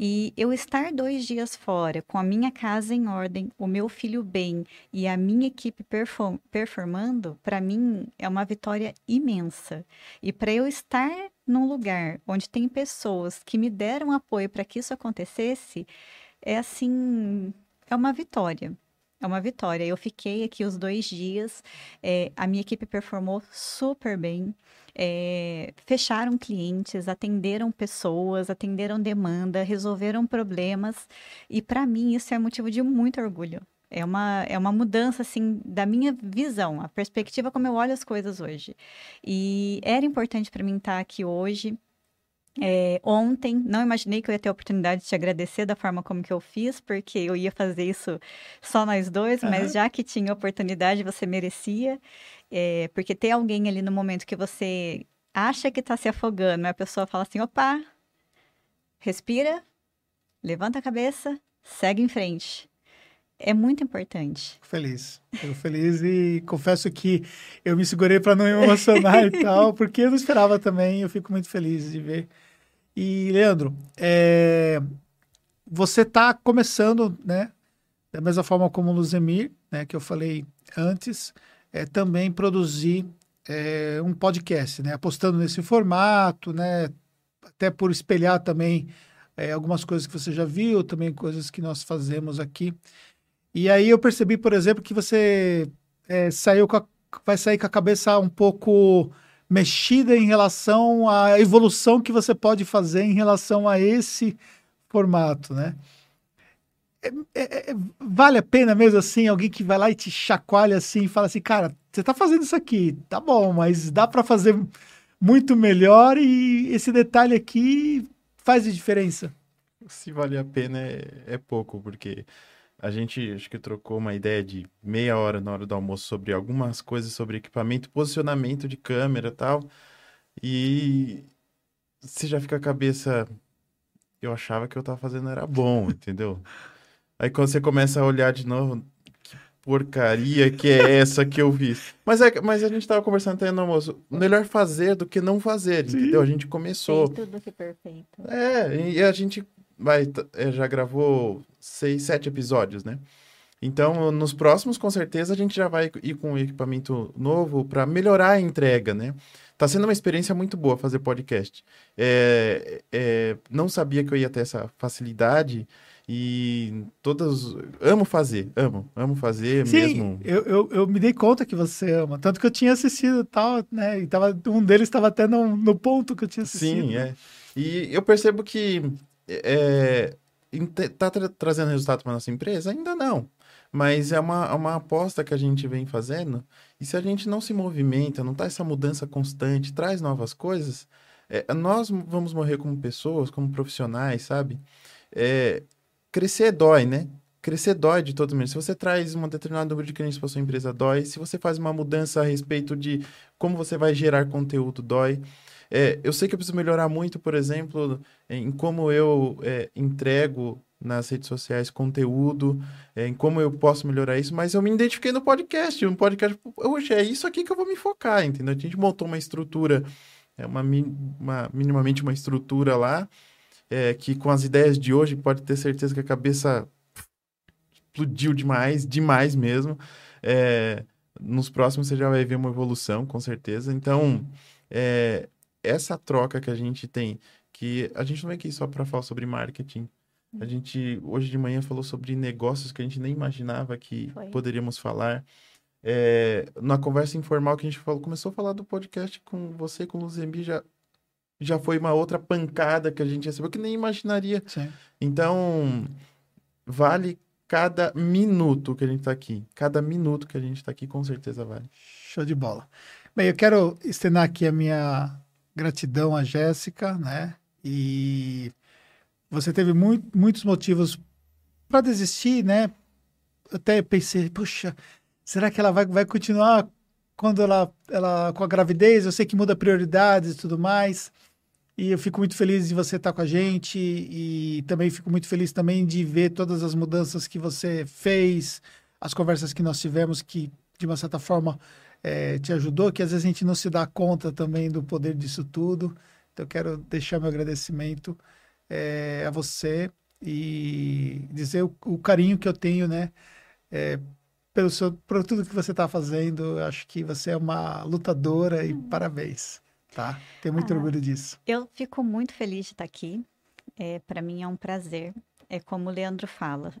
E eu estar dois dias fora, com a minha casa em ordem, o meu filho bem e a minha equipe perfo- performando, para mim é uma vitória imensa. E para eu estar num lugar onde tem pessoas que me deram apoio para que isso acontecesse, é assim, é uma vitória. É uma vitória. Eu fiquei aqui os dois dias, eh, a minha equipe performou super bem, eh, fecharam clientes, atenderam pessoas, atenderam demanda, resolveram problemas, e para mim isso é motivo de muito orgulho. É uma, é uma mudança, assim, da minha visão, a perspectiva como eu olho as coisas hoje. E era importante para mim estar aqui hoje. É, ontem, não imaginei que eu ia ter a oportunidade de te agradecer da forma como que eu fiz, porque eu ia fazer isso só nós dois, Aham. mas já que tinha oportunidade, você merecia. É, porque ter alguém ali no momento que você acha que está se afogando, a pessoa fala assim: opa, respira, levanta a cabeça, segue em frente. É muito importante. Feliz. Fico feliz e confesso que eu me segurei para não me emocionar e tal, porque eu não esperava também. Eu fico muito feliz de ver. E, Leandro, é, você está começando, né? Da mesma forma como o Luzemir, né? Que eu falei antes, é, também produzir é, um podcast, né? Apostando nesse formato, né? Até por espelhar também é, algumas coisas que você já viu, também coisas que nós fazemos aqui. E aí eu percebi, por exemplo, que você é, saiu a- vai sair com a cabeça um pouco mexida em relação à evolução que você pode fazer em relação a esse formato, né? É- é- é- vale a pena mesmo assim, alguém que vai lá e te chacoalha assim e fala assim, cara, você tá fazendo isso aqui, tá bom, mas dá para fazer muito melhor e esse detalhe aqui faz de diferença? Se vale a pena é, é pouco, porque a gente acho que trocou uma ideia de meia hora na hora do almoço sobre algumas coisas sobre equipamento, posicionamento de câmera e tal. E você já fica a cabeça. Eu achava que eu tava fazendo era bom, entendeu? Aí quando você começa a olhar de novo, que porcaria que é essa que eu fiz? Mas, é, mas a gente tava conversando até no almoço. Melhor fazer do que não fazer, entendeu? A gente começou. Fez tudo que perfeito. É, e a gente vai, é, já gravou seis, sete episódios, né? Então, nos próximos, com certeza, a gente já vai ir com um equipamento novo para melhorar a entrega, né? Tá sendo uma experiência muito boa fazer podcast. É, é, não sabia que eu ia ter essa facilidade e todas... Amo fazer, amo, amo fazer Sim, mesmo. eu, eu, eu me dei conta que você ama. Tanto que eu tinha assistido e tal, né? E tava, um deles estava até no, no ponto que eu tinha assistido. Sim, é. E eu percebo que é, inte- tá tra- trazendo resultado para nossa empresa? Ainda não. Mas é uma, é uma aposta que a gente vem fazendo. E se a gente não se movimenta, não tá essa mudança constante, traz novas coisas, é, nós vamos morrer como pessoas, como profissionais, sabe? É, crescer dói, né? Crescer dói de todo mundo. Se você traz um determinado número de clientes para sua empresa, dói. Se você faz uma mudança a respeito de como você vai gerar conteúdo, dói. É, eu sei que eu preciso melhorar muito, por exemplo, em como eu é, entrego nas redes sociais conteúdo, é, em como eu posso melhorar isso, mas eu me identifiquei no podcast. Um podcast, hoje é isso aqui que eu vou me focar, entendeu? A gente montou uma estrutura, é uma, uma- minimamente uma estrutura lá, é, que com as ideias de hoje pode ter certeza que a cabeça explodiu demais, demais mesmo. É, nos próximos você já vai ver uma evolução, com certeza. Então, é, essa troca que a gente tem, que a gente não é aqui só para falar sobre marketing. A gente hoje de manhã falou sobre negócios que a gente nem imaginava que Foi. poderíamos falar. É, na conversa informal que a gente falou, começou a falar do podcast com você, com o Luzembi, já, já foi uma outra pancada que a gente recebeu que nem imaginaria. Sim. Então, vale cada minuto que a gente tá aqui. Cada minuto que a gente tá aqui, com certeza vale. Show de bola. Bem, eu quero estender aqui a minha gratidão à Jéssica, né? E você teve mui- muitos motivos para desistir, né? Até pensei, puxa, será que ela vai, vai continuar quando ela, ela com a gravidez? Eu sei que muda prioridades e tudo mais. E eu fico muito feliz de você estar com a gente e também fico muito feliz também de ver todas as mudanças que você fez, as conversas que nós tivemos que de uma certa forma eh, te ajudou, que às vezes a gente não se dá conta também do poder disso tudo. Então eu quero deixar meu agradecimento eh, a você e dizer o, o carinho que eu tenho, né, eh, pelo seu, por tudo que você está fazendo. Eu acho que você é uma lutadora e parabéns, tá? Tenho muito Ah. orgulho disso. Eu fico muito feliz de estar aqui. É, para mim é um prazer. É como o Leandro fala.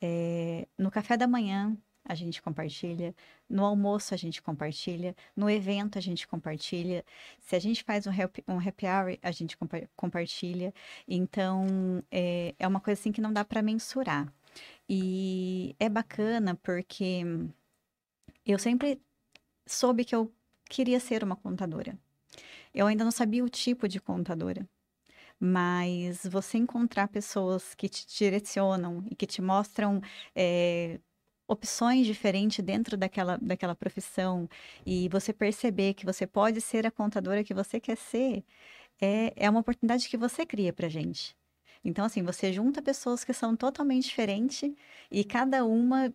É, no café da manhã a gente compartilha, no almoço a gente compartilha, no evento a gente compartilha. Se a gente faz um happy, um happy hour, a gente compa- compartilha. Então é, é uma coisa assim que não dá para mensurar. E é bacana porque eu sempre soube que eu queria ser uma contadora. Eu ainda não sabia o tipo de contadora. Mas você encontrar pessoas que te direcionam e que te mostram eh, opções diferentes dentro daquela, daquela profissão e você perceber que você pode ser a contadora que você quer ser, é, é uma oportunidade que você cria pra gente. Então, assim, você junta pessoas que são totalmente diferentes e cada uma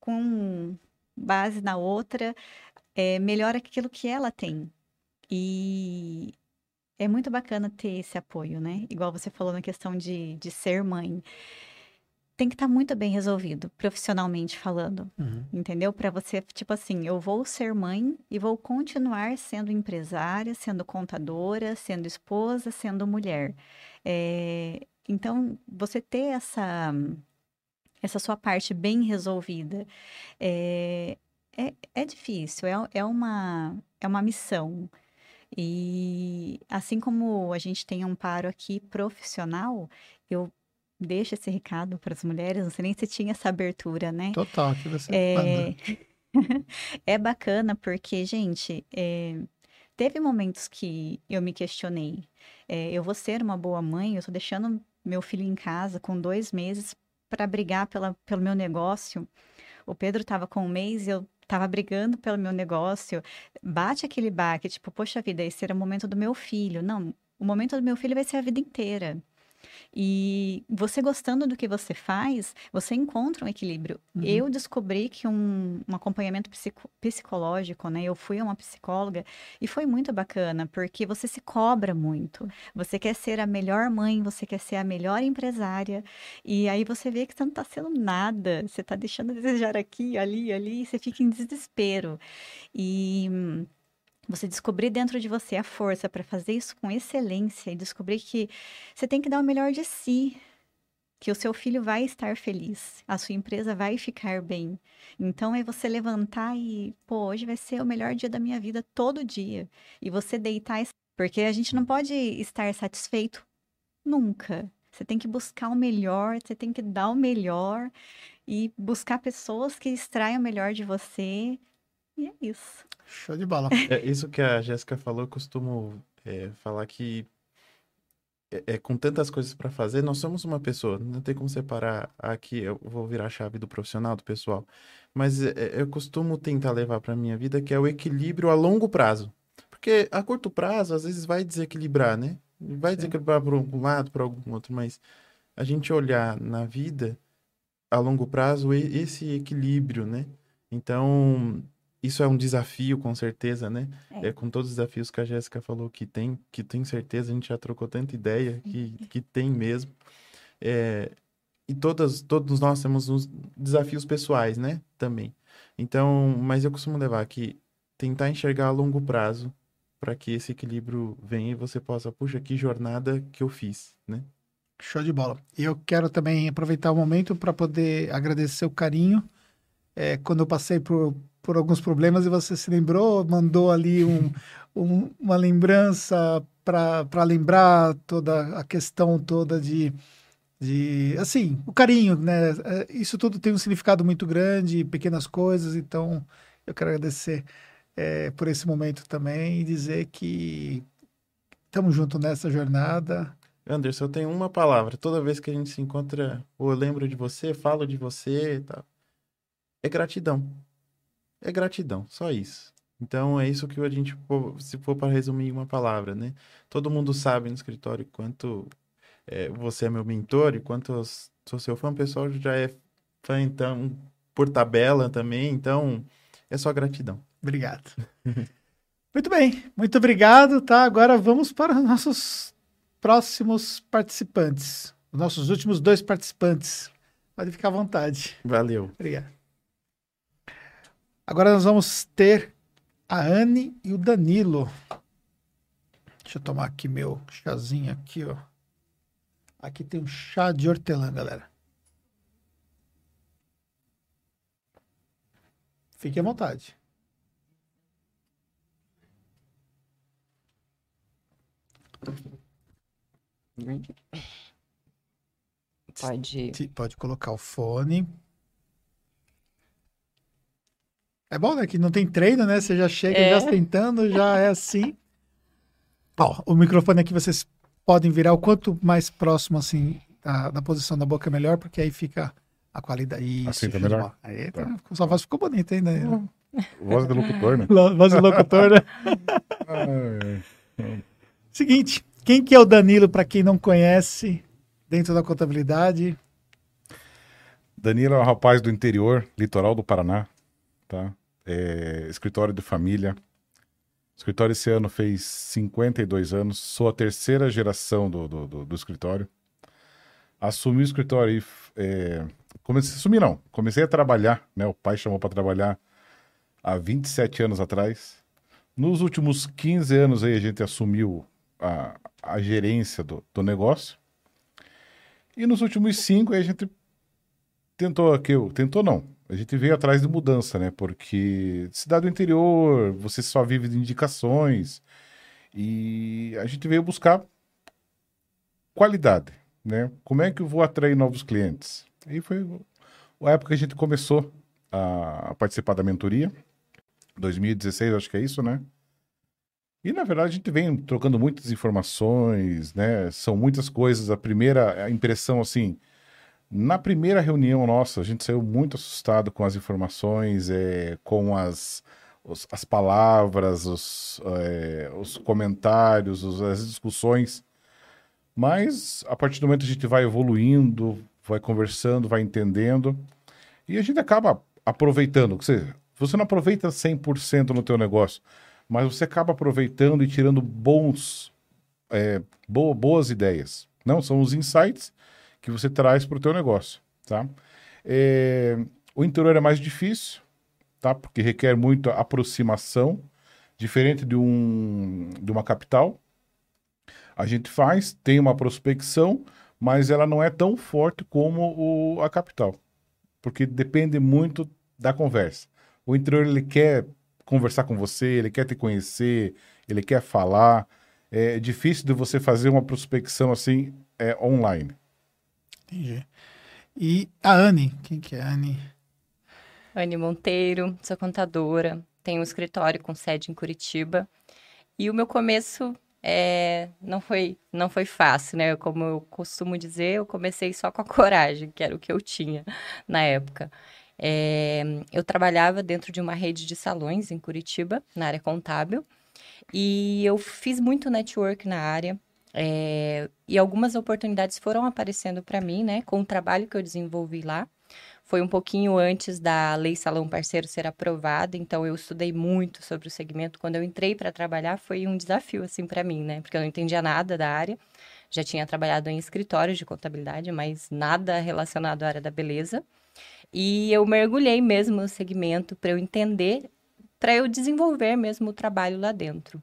com base na outra é, melhora aquilo que ela tem. E é muito bacana ter esse apoio, né? Igual você falou na questão de, de ser mãe. Tem que estar muito bem resolvido, profissionalmente falando, entendeu? Para você, tipo assim, eu vou ser mãe e vou continuar sendo empresária, sendo contadora, sendo esposa, sendo mulher. É, então, você ter essa, essa sua parte bem resolvida é, é, é difícil, é, é, uma, é uma missão. E assim como a gente tem um paro aqui profissional, eu deixo esse recado para as mulheres, não sei nem se tinha essa abertura, né? Total, que você É, é bacana porque, gente, é, teve momentos que eu me questionei. é, eu vou ser uma boa mãe, eu estou deixando meu filho em casa com dois meses para brigar pela, pelo meu negócio. O Pedro estava com um mês e eu estava brigando pelo meu negócio. Bate aquele baque, tipo, poxa vida, esse era o momento do meu filho. Não, o momento do meu filho vai ser a vida inteira. E você gostando do que você faz, você encontra um equilíbrio. Uhum. Eu descobri que um, um acompanhamento psico- psicológico, né? Eu fui a uma psicóloga e foi muito bacana, porque você se cobra muito. Você quer ser a melhor mãe, você quer ser a melhor empresária, e aí você vê que você não está sendo nada, você está deixando a desejar aqui, ali, ali, e você fica em desespero. E você descobrir dentro de você a força para fazer isso com excelência e descobrir que você tem que dar o melhor de si, que o seu filho vai estar feliz, a sua empresa vai ficar bem. Então é você levantar e, pô, hoje vai ser o melhor dia da minha vida todo dia. E você deitar, porque a gente não pode estar satisfeito nunca. Você tem que buscar o melhor, você tem que dar o melhor e buscar pessoas que extraiam o melhor de você. E é isso. Show de bola. É, isso que a Jéssica falou, eu costumo é, falar que é, é, com tantas coisas para fazer, nós somos uma pessoa, não tem como separar aqui, eu vou virar a chave do profissional, do pessoal, mas é, é, eu costumo tentar levar para minha vida que é o equilíbrio a longo prazo, porque a curto prazo às vezes vai desequilibrar, né? Vai Sim. desequilibrar por algum lado, por algum outro, mas a gente olhar na vida a longo prazo esse equilíbrio, né? Então, isso é um desafio, com certeza, né? É. É, com todos os desafios que a Jéssica falou que tem, que tem certeza, a gente já trocou tanta ideia que, que tem mesmo. É, e todas, todos nós temos uns desafios pessoais, né? Também. Então, mas eu costumo levar aqui, tentar enxergar a longo prazo para que esse equilíbrio venha e você possa, puxa, que jornada que eu fiz, né? Show de bola. E eu quero também aproveitar o momento para poder agradecer o carinho. É, quando eu passei por, por alguns problemas e você se lembrou, mandou ali um, um- uma lembrança para lembrar toda a questão toda de, de. Assim, o carinho, né? É, Isso tudo tem um significado muito grande, pequenas coisas, então eu quero agradecer é, por esse momento também e dizer que estamos juntos nessa jornada. Anderson, eu tenho uma palavra. Toda vez que a gente se encontra, ou eu lembro de você, falo de você e tal. É gratidão. É gratidão, só isso. Então é isso que a gente, se for para resumir em uma palavra, né? Todo mundo sabe no escritório quanto é, você é meu mentor e quanto eu sou seu fã. O pessoal já é fã, então, por tabela também. Então, é só gratidão. Obrigado. Muito bem, muito obrigado, tá? Agora vamos para os nossos próximos participantes. Os nossos últimos dois participantes. Pode ficar à vontade. Valeu. Obrigado. Agora nós vamos ter a Anne e o Danilo. Deixa eu tomar aqui meu chazinho aqui, ó. Aqui tem um chá de hortelã, galera. Fique à vontade. Pode. Pode colocar o fone. É bom, né? Que não tem treino, né? Você já chega É. já tentando, já é assim. Ó, o microfone aqui vocês podem virar o quanto mais próximo, assim, da, da posição da boca melhor, porque aí fica a qualidade. Isso, Assim tá melhor? Aí, tá. Sua voz ficou bonita ainda. né? Voz do locutor, né? Voz do locutor, né? Seguinte, quem que é o Danilo, para quem não conhece, dentro da contabilidade? Danilo é um rapaz do interior, litoral do Paraná, tá? É, escritório de família. O escritório esse ano fez 52 anos. Sou a terceira geração do, do, do- do escritório. Assumi o escritório e é, comecei a assumir não. Comecei a trabalhar, né? O pai chamou para trabalhar há 27 anos atrás. Nos últimos 15 anos aí a gente assumiu a, a gerência do, do negócio. E nos últimos cinco a gente tentou aqui, tentou não. A gente veio atrás de mudança, né? Porque cidade do interior, você só vive de indicações e a gente veio buscar qualidade, né? Como é que eu vou atrair novos clientes? Aí foi a época que a gente começou a participar da mentoria, 2016, acho que é isso, né? E, na verdade, a gente vem trocando muitas informações, né? São muitas coisas. A primeira impressão, assim, na primeira reunião nossa, a gente saiu muito assustado com as informações, é, com as, os- as palavras, os, é, os comentários, os- as discussões. Mas, a partir do momento que a gente vai evoluindo, vai conversando, vai entendendo, e a gente acaba aproveitando. Seja, você não aproveita 100% no teu negócio, mas você acaba aproveitando e tirando bons, é, bo- boas ideias. Não são os insights que você traz para o teu negócio, tá? É, o interior é mais difícil, tá? Porque requer muita aproximação, diferente de, um, de uma capital. A gente faz, tem uma prospecção, mas ela não é tão forte como o- a capital, porque depende muito da conversa. O interior ele quer conversar com você, ele quer te conhecer, ele quer falar. É difícil de você fazer uma prospecção assim é, online. Entendi. E a Anne, quem que é a Anne? Anne Monteiro, sou contadora, tenho um escritório com sede em Curitiba. E o meu começo é, não, foi, não foi fácil, né? Como eu costumo dizer, eu comecei só com a coragem, que era o que eu tinha na época. É, eu trabalhava dentro de uma rede de salões em Curitiba, na área contábil, e eu fiz muito network na área. É, e algumas oportunidades foram aparecendo para mim, né, com o trabalho que eu desenvolvi lá. Foi um pouquinho antes da Lei Salão Parceiro ser aprovada, então eu estudei muito sobre o segmento. Quando eu entrei para trabalhar, foi um desafio assim para mim, né? Porque eu não entendia nada da área. Já tinha trabalhado em escritórios de contabilidade, mas nada relacionado à área da beleza. E eu mergulhei mesmo no segmento para eu entender, para eu desenvolver mesmo o trabalho lá dentro.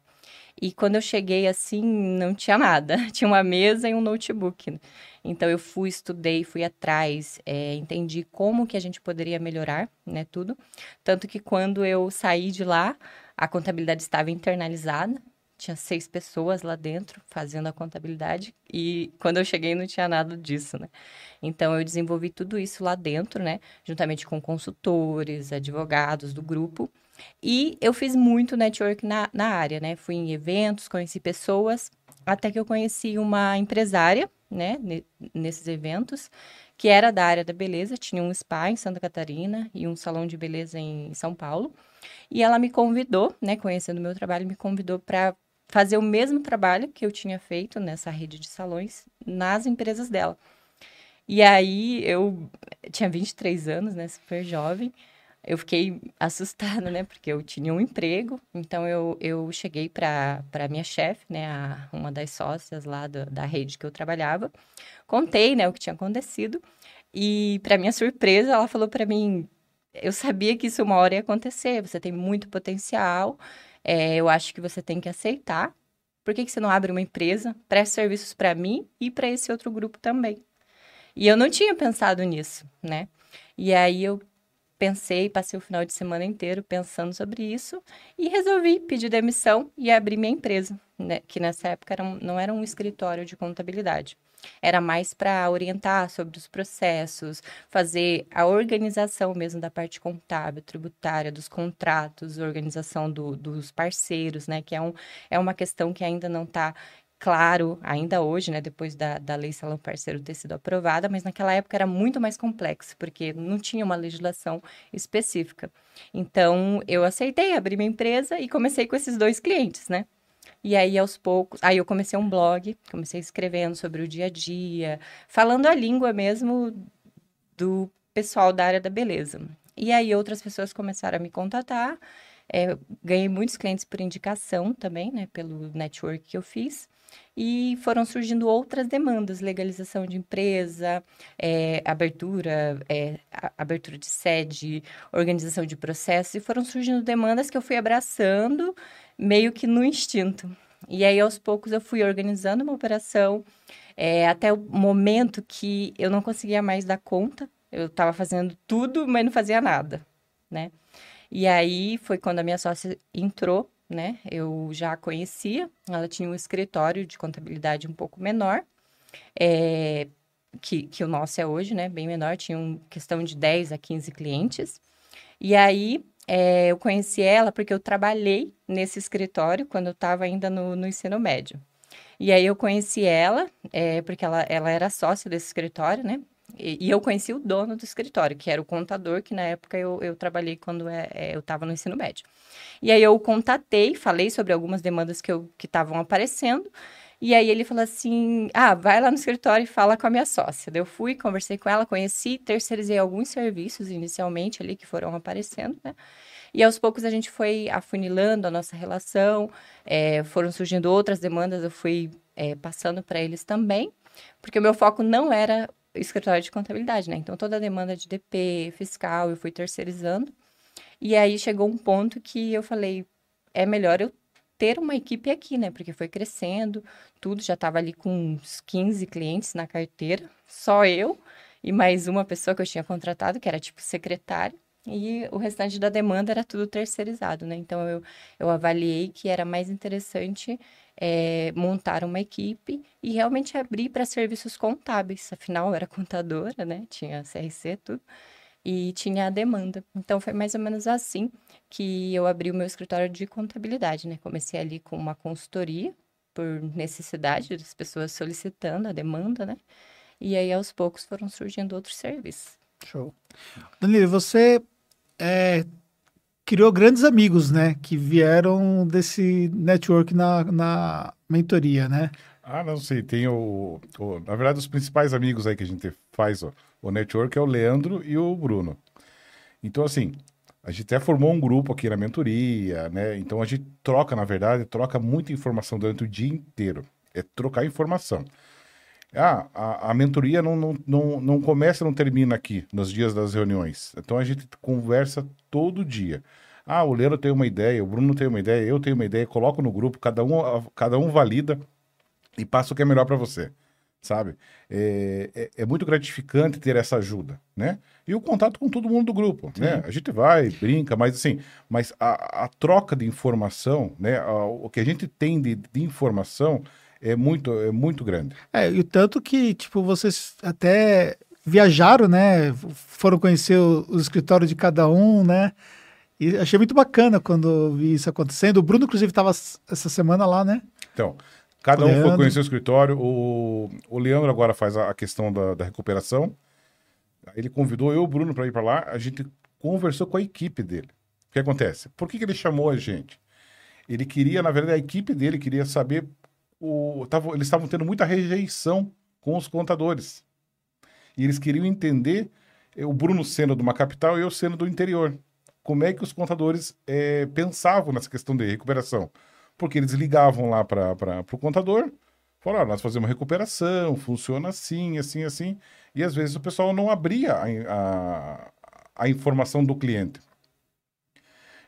E quando eu cheguei assim, não tinha nada. Tinha uma mesa e um notebook. Então eu fui, estudei, fui atrás, é, entendi como que a gente poderia melhorar, né, tudo. Tanto que quando eu saí de lá, a contabilidade estava internalizada. Tinha seis pessoas lá dentro fazendo a contabilidade. E quando eu cheguei, não tinha nada disso, né? Então, eu desenvolvi tudo isso lá dentro, né? Juntamente com consultores, advogados do grupo. E eu fiz muito network na, na área, né? Fui em eventos, conheci pessoas, até que eu conheci uma empresária, né? ne- Nesses eventos, que era da área da beleza, tinha um spa em Santa Catarina e um salão de beleza em São Paulo. E ela me convidou, né? Conhecendo o meu trabalho, me convidou para fazer o mesmo trabalho que eu tinha feito nessa rede de salões nas empresas dela. E aí eu tinha 23 anos, né, super jovem. Eu fiquei assustada, né, porque eu tinha um emprego. Então eu, eu cheguei para minha chefe, né, a, uma das sócias lá do, da rede que eu trabalhava, contei, né, o que tinha acontecido. E para minha surpresa, ela falou para mim: "Eu sabia que isso uma hora ia acontecer. Você tem muito potencial. é, eu acho que você tem que aceitar. Por que que você não abre uma empresa, presta serviços para mim e para esse outro grupo também?" E eu não tinha pensado nisso, né? E aí eu pensei, passei o final de semana inteiro pensando sobre isso e resolvi pedir demissão e abrir minha empresa, né? Que nessa época era um- não era um escritório de contabilidade. Era mais para orientar sobre os processos, fazer a organização mesmo da parte contábil, tributária, dos contratos, organização do- dos parceiros, né? Que é, um, é uma questão que ainda não está claro, ainda hoje, né, depois da, da lei salão parceiro ter sido aprovada, mas naquela época era muito mais complexo, porque não tinha uma legislação específica. Então, eu aceitei abrir minha empresa e comecei com esses dois clientes, né? E aí, aos poucos, aí eu comecei um blog, comecei escrevendo sobre o dia a dia, falando a língua mesmo do pessoal da área da beleza. E aí, outras pessoas começaram a me contatar, é, ganhei muitos clientes por indicação também, né, pelo network que eu fiz. E foram surgindo outras demandas, legalização de empresa, é, abertura, é, abertura de sede, organização de processos, e foram surgindo demandas que eu fui abraçando meio que no instinto. E aí, aos poucos, eu fui organizando uma operação, é, até o momento que eu não conseguia mais dar conta. Eu estava fazendo tudo, mas não fazia nada, né? E aí foi quando a minha sócia entrou, né? Eu já a conhecia, ela tinha um escritório de contabilidade um pouco menor, é, que, que o nosso é hoje, né? Bem menor, tinha uma questão de 10 a 15 clientes. E aí é, eu conheci ela porque eu trabalhei nesse escritório quando eu estava ainda no, no, ensino médio. E aí eu conheci ela, é, porque ela, ela era sócia desse escritório, né? E, e, eu conheci o dono do escritório, que era o contador, que na época eu, eu trabalhei quando é, é eu estava no ensino médio. E aí eu o contatei, falei sobre algumas demandas que estavam aparecendo. E aí ele falou assim: ah, vai lá no escritório e fala com a minha sócia. Eu fui, conversei com ela, conheci, terceirizei alguns serviços inicialmente ali que foram aparecendo, né? E aos poucos a gente foi afunilando a nossa relação, é, foram surgindo outras demandas, eu fui é, passando para eles também, porque o meu foco não era escritório de contabilidade, né? Então toda a demanda de DP, fiscal, eu fui terceirizando. E aí chegou um ponto que eu falei, é melhor eu ter uma equipe aqui, né? Porque foi crescendo, tudo já estava ali com uns 15 clientes na carteira, só eu e mais uma pessoa que eu tinha contratado, que era tipo secretária, e o restante da demanda era tudo terceirizado, né? Então eu, eu avaliei que era mais interessante é, montar uma equipe e realmente abrir para serviços contábeis, afinal eu era contadora, né? Tinha CRC, tudo e tinha a demanda. Então foi mais ou menos assim que eu abri o meu escritório de contabilidade, né? Comecei ali com uma consultoria por necessidade das pessoas solicitando a demanda, né? E aí aos poucos foram surgindo outros serviços. Show. Danilo, você é, criou grandes amigos, né? Que vieram desse network na, na mentoria, né? Ah, não sei. Tem o, o, Na verdade, os principais amigos aí que a gente faz ó, o network é o Leandro e o Bruno. Então, assim, a gente até formou um grupo aqui na mentoria, né? Então a gente troca, na verdade, troca muita informação durante o dia inteiro. É trocar informação. Ah, a, a mentoria não, não, não, não começa, não termina aqui, nos dias das reuniões. Então a gente conversa todo dia. Ah, o Leandro tem uma ideia, o Bruno tem uma ideia, eu tenho uma ideia, coloco no grupo, cada um, cada um valida e passa o que é melhor para você, sabe? É, é, é, muito gratificante ter essa ajuda, né? E o contato com todo mundo do grupo, Sim. né? A gente vai, brinca, mas assim, mas a, a troca de informação, né? A, o que a gente tem de, de informação é muito, é muito grande. É, e o tanto que, tipo, vocês até viajaram, né? Foram conhecer o, o escritório de cada um, né? E achei muito bacana quando vi isso acontecendo. O Bruno, inclusive, estava essa semana lá, né? Então, Cada um foi conhecer o escritório. O, o Leandro agora faz a, a questão da, da, recuperação. Ele convidou eu e o Bruno para ir para lá. A gente conversou com a equipe dele. O que acontece? Por que, que ele chamou a gente? Ele queria, na verdade, a equipe dele queria saber. O, eles estavam tendo muita rejeição com os contadores. E eles queriam entender, eh, o Bruno sendo de uma capital e eu sendo do interior. Como é que os contadores é, pensavam nessa questão de recuperação? porque eles ligavam lá para o contador, falaram, ah, nós fazemos uma recuperação, funciona assim, assim, assim, e às vezes o pessoal não abria a, a, a informação do cliente.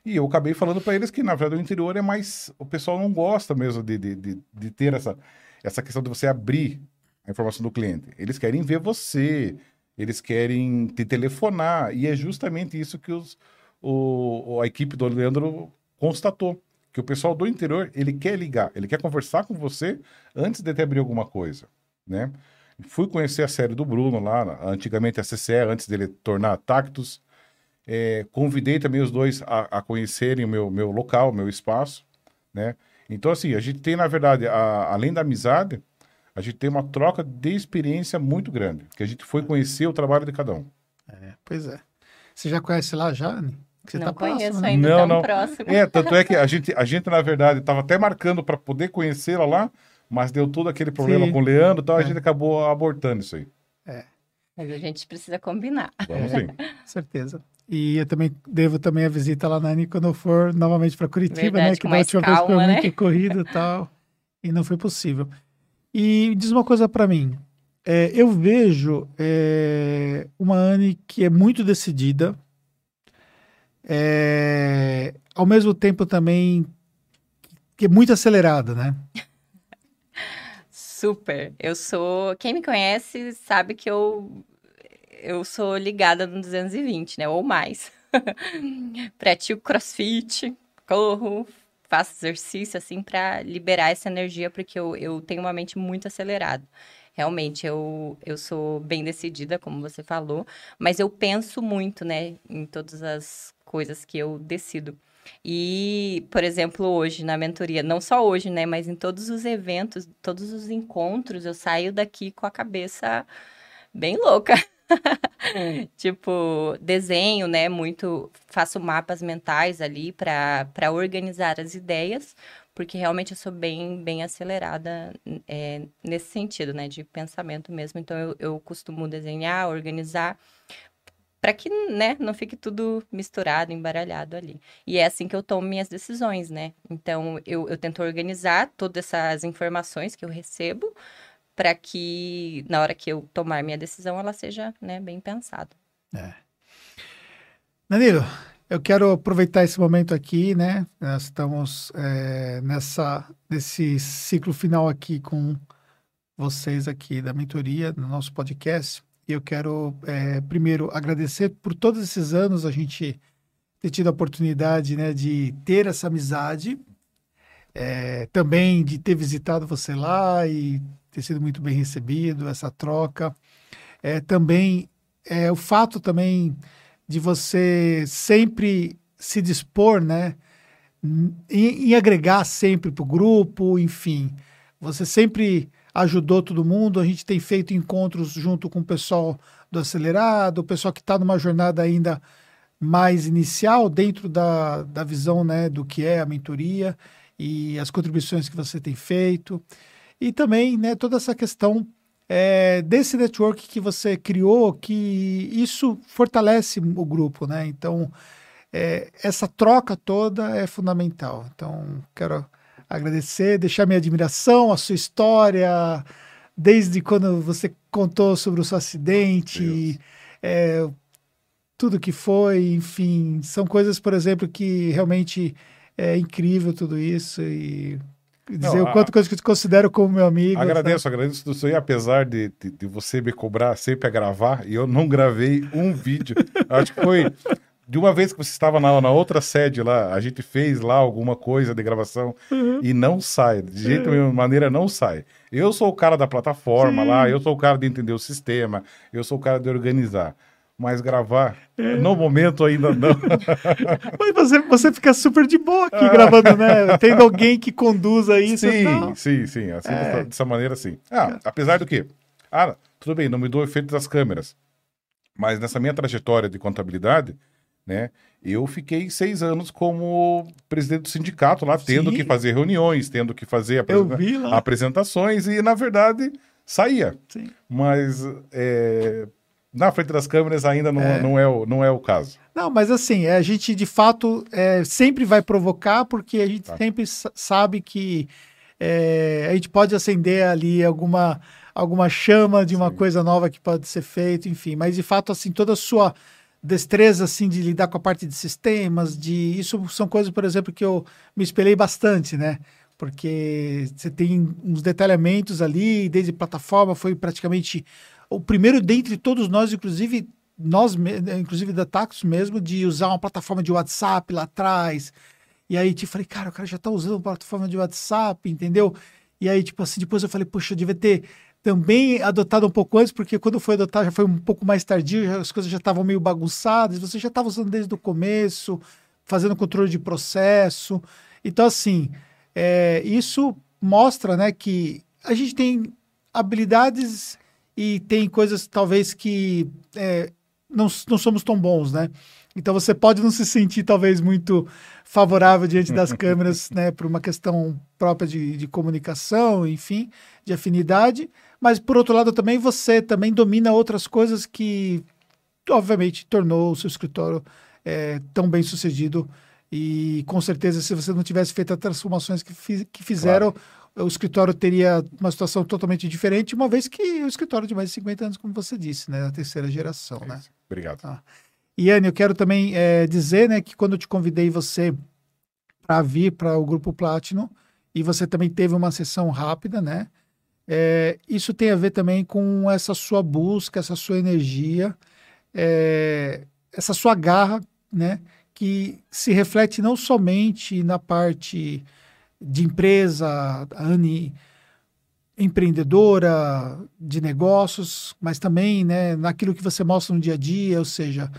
E eu acabei falando para eles que, na verdade, o interior é mais. O pessoal não gosta mesmo de, de, de, de, ter essa, essa questão de você abrir a informação do cliente. Eles querem ver você, eles querem te telefonar, e é justamente isso que os, o, a equipe do Leandro constatou que o pessoal do interior, ele quer ligar, ele quer conversar com você antes de te abrir alguma coisa, né? Fui conhecer a série do Bruno lá, antigamente a CCE, antes dele tornar Tactus. É, convidei também os dois a, a conhecerem o meu, meu local, meu espaço, né? Então, assim, a gente tem, na verdade, a, além da amizade, a gente tem uma troca de experiência muito grande, que a gente foi conhecer o trabalho de cada um. É, pois é. Você já conhece lá, já, você não tá conheço próximo, né? ainda, não, não. próximo. É, tanto é que a gente, a gente na verdade, estava até marcando para poder conhecê-la lá, mas deu todo aquele problema sim. com o Leandro, então é. a gente acabou abortando isso aí. É. Mas a gente precisa combinar. Vamos sim. certeza. E eu também devo também a visita lá, Nani, quando eu for novamente para Curitiba, né? Verdade, né? Que da última calma, vez foi né? muito corrido e tal. E não foi possível. E diz uma coisa para mim. É, eu vejo é, uma Anne que é muito decidida, é, ao mesmo tempo também que é muito acelerada, né? Super. Eu sou. Quem me conhece sabe que eu eu sou ligada no 220, né? Ou mais. Pratico crossfit, corro, faço exercício, assim, para liberar essa energia, porque eu, eu tenho uma mente muito acelerada. Realmente, eu, eu sou bem decidida, como você falou, mas eu penso muito, né, em todas as coisas que eu decido. E, por exemplo, hoje na mentoria, não só hoje, né, mas em todos os eventos, todos os encontros, eu saio daqui com a cabeça bem louca. tipo, desenho, né? Muito. Faço mapas mentais ali para organizar as ideias, porque realmente eu sou bem, bem acelerada é, nesse sentido, né? De pensamento mesmo. Então, eu, eu costumo desenhar, organizar, para que, né, não fique tudo misturado, embaralhado ali. E é assim que eu tomo minhas decisões, né? Então, eu, eu tento organizar todas essas informações que eu recebo para que na hora que eu tomar minha decisão ela seja né, bem pensada. É. Danilo, eu quero aproveitar esse momento aqui, né? Nós estamos é, nessa nesse ciclo final aqui com vocês aqui da mentoria no nosso podcast. E eu quero é, primeiro agradecer por todos esses anos a gente ter tido a oportunidade, né, de ter essa amizade, é, também de ter visitado você lá e ter sido muito bem recebido, essa troca. É, também é, o fato também de você sempre se dispor, né, em, em agregar sempre para o grupo, enfim, você sempre ajudou todo mundo. A gente tem feito encontros junto com o pessoal do acelerado, o pessoal que está numa jornada ainda mais inicial dentro da, da visão né, do que é a mentoria e as contribuições que você tem feito. E também né, toda essa questão é, desse network que você criou, que isso fortalece o grupo, né? Então, é, essa troca toda é fundamental. Então, quero agradecer, deixar minha admiração, a sua história, desde quando você contou sobre o seu acidente, é, tudo que foi, enfim, são coisas, por exemplo, que realmente é incrível tudo isso e dizer não, o quanto a, que eu te considero como meu amigo. Agradeço, sabe? agradeço tudo isso aí, apesar de, de, de, você me cobrar sempre a gravar, e eu não gravei um vídeo. Acho que foi de uma vez que você estava na, na, outra sede lá, a gente fez lá alguma coisa de gravação uhum. e não sai. De jeito uhum. maneira, não sai. Eu sou o cara da plataforma Sim. lá, eu sou o cara de entender o sistema, eu sou o cara de organizar mas gravar, é. no momento ainda não. mas você, você fica super de boa aqui gravando, né? Tendo alguém que conduza isso. Sim, tal. sim, sim. Assim, é. dessa, dessa, maneira, sim. Ah, apesar do que, ah, tudo bem, não me dou o efeito das câmeras, mas nessa minha trajetória de contabilidade, né, eu fiquei seis anos como presidente do sindicato lá, tendo sim. que fazer reuniões, tendo que fazer apresentações e, na verdade, saía. Sim. Mas é, na frente das câmeras ainda não é, não é, o, não é o caso. Não, mas assim, a gente de fato é, sempre vai provocar, porque a gente tá. sempre sabe que é, a gente pode acender ali alguma, alguma chama de uma Sim. coisa nova que pode ser feita, enfim. Mas de fato, assim, toda a sua destreza assim de lidar com a parte de sistemas, de isso são coisas, por exemplo, que eu me espelhei bastante, né? Porque você tem uns detalhamentos ali, desde plataforma, foi praticamente o primeiro dentre todos nós, inclusive nós, inclusive da Taxus mesmo, de usar uma plataforma de WhatsApp lá atrás. E aí, tipo, falei, cara, o cara já tá usando uma plataforma de WhatsApp, entendeu? E aí, tipo assim, depois eu falei, poxa, eu devia ter também adotado um pouco antes, porque quando foi adotar já foi um pouco mais tardio, as coisas já estavam meio bagunçadas, você já estava usando desde o começo, fazendo controle de processo. Então, assim, é, isso mostra né, que a gente tem habilidades e tem coisas talvez que é, não, não somos tão bons, né? Então você pode não se sentir talvez muito favorável diante das câmeras, né, por uma questão própria de, de comunicação, enfim, de afinidade, mas por outro lado também você também domina outras coisas que obviamente tornou o seu escritório é, tão bem sucedido. E com certeza se você não tivesse feito as transformações que, fiz, que fizeram claro o escritório teria uma situação totalmente diferente, uma vez que o escritório de mais de 50 anos, como você disse, né, a terceira geração, é né? Obrigado. Ah. E Anne, eu quero também é, dizer, né, que quando eu te convidei você para vir para o grupo Platinum e você também teve uma sessão rápida, né? É, isso tem a ver também com essa sua busca, essa sua energia, é, essa sua garra, né? Que se reflete não somente na parte de empresa, a Anne empreendedora de negócios, mas também né, naquilo que você mostra no dia a dia, ou seja,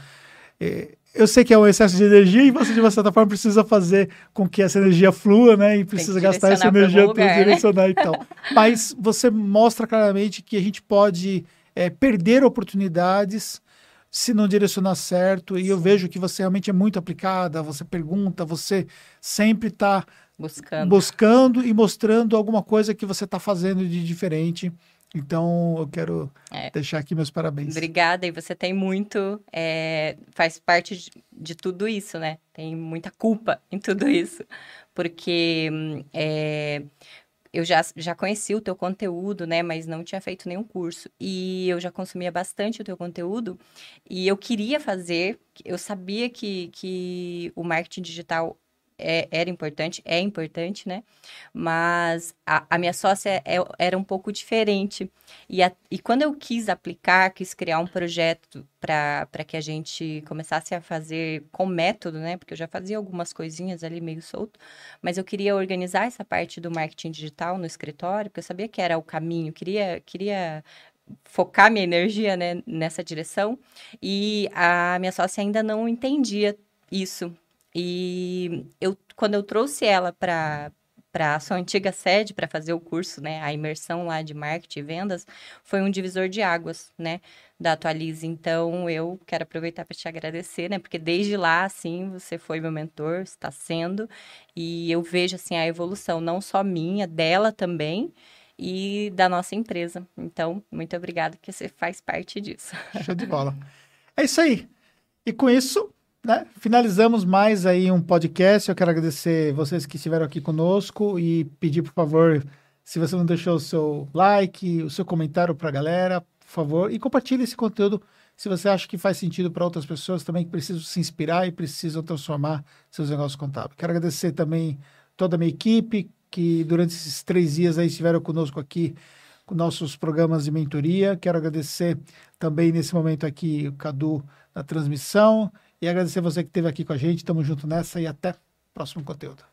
é, eu sei que é um excesso de energia e você, de uma certa forma, precisa fazer com que essa energia flua, né? E precisa gastar essa energia para né? direcionar e tal. Mas você mostra claramente que a gente pode é, perder oportunidades se não direcionar certo. E eu vejo que você realmente é muito aplicada, você pergunta, você sempre está buscando. buscando e mostrando alguma coisa que você está fazendo de diferente. Então, eu quero é. deixar aqui meus parabéns. Obrigada, e você tem muito, é, faz parte de, de, tudo isso, né? Tem muita culpa em tudo isso, porque é, eu já, já conheci o teu conteúdo, né? Mas não tinha feito nenhum curso. E eu já consumia bastante o teu conteúdo. E eu queria fazer, eu sabia que, que o marketing digital é, era importante, é importante, né? Mas a, a minha sócia é, era um pouco diferente. E, a, e quando eu quis aplicar, quis criar um projeto para que a gente começasse a fazer com método, né? Porque eu já fazia algumas coisinhas ali meio solto, mas eu queria organizar essa parte do marketing digital no escritório, porque eu sabia que era o caminho, queria, queria focar minha energia né, nessa direção. E a minha sócia ainda não entendia isso. E eu, quando eu trouxe ela para para a sua antiga sede para fazer o curso, né, a imersão lá de marketing e vendas, foi um divisor de águas, né, da Atualize. Então, eu quero aproveitar para te agradecer, né, porque desde lá, assim, você foi meu mentor, está sendo, e eu vejo, assim, a evolução, não só minha, dela também, e da nossa empresa. Então, muito obrigada que você faz parte disso. Show de bola. É isso aí. E com isso, né? Finalizamos mais aí um podcast. Eu quero agradecer vocês que estiveram aqui conosco e pedir, por favor, se você não deixou o seu like, o seu comentário para a galera, por favor, e compartilhe esse conteúdo se você acha que faz sentido para outras pessoas também que precisam se inspirar e precisam transformar seus negócios contábeis. Quero agradecer também toda a minha equipe que durante esses três dias aí estiveram conosco aqui com nossos programas de mentoria. Quero agradecer também nesse momento aqui o Cadu na transmissão e agradecer você que esteve aqui com a gente. Tamo junto nessa e até próximo conteúdo.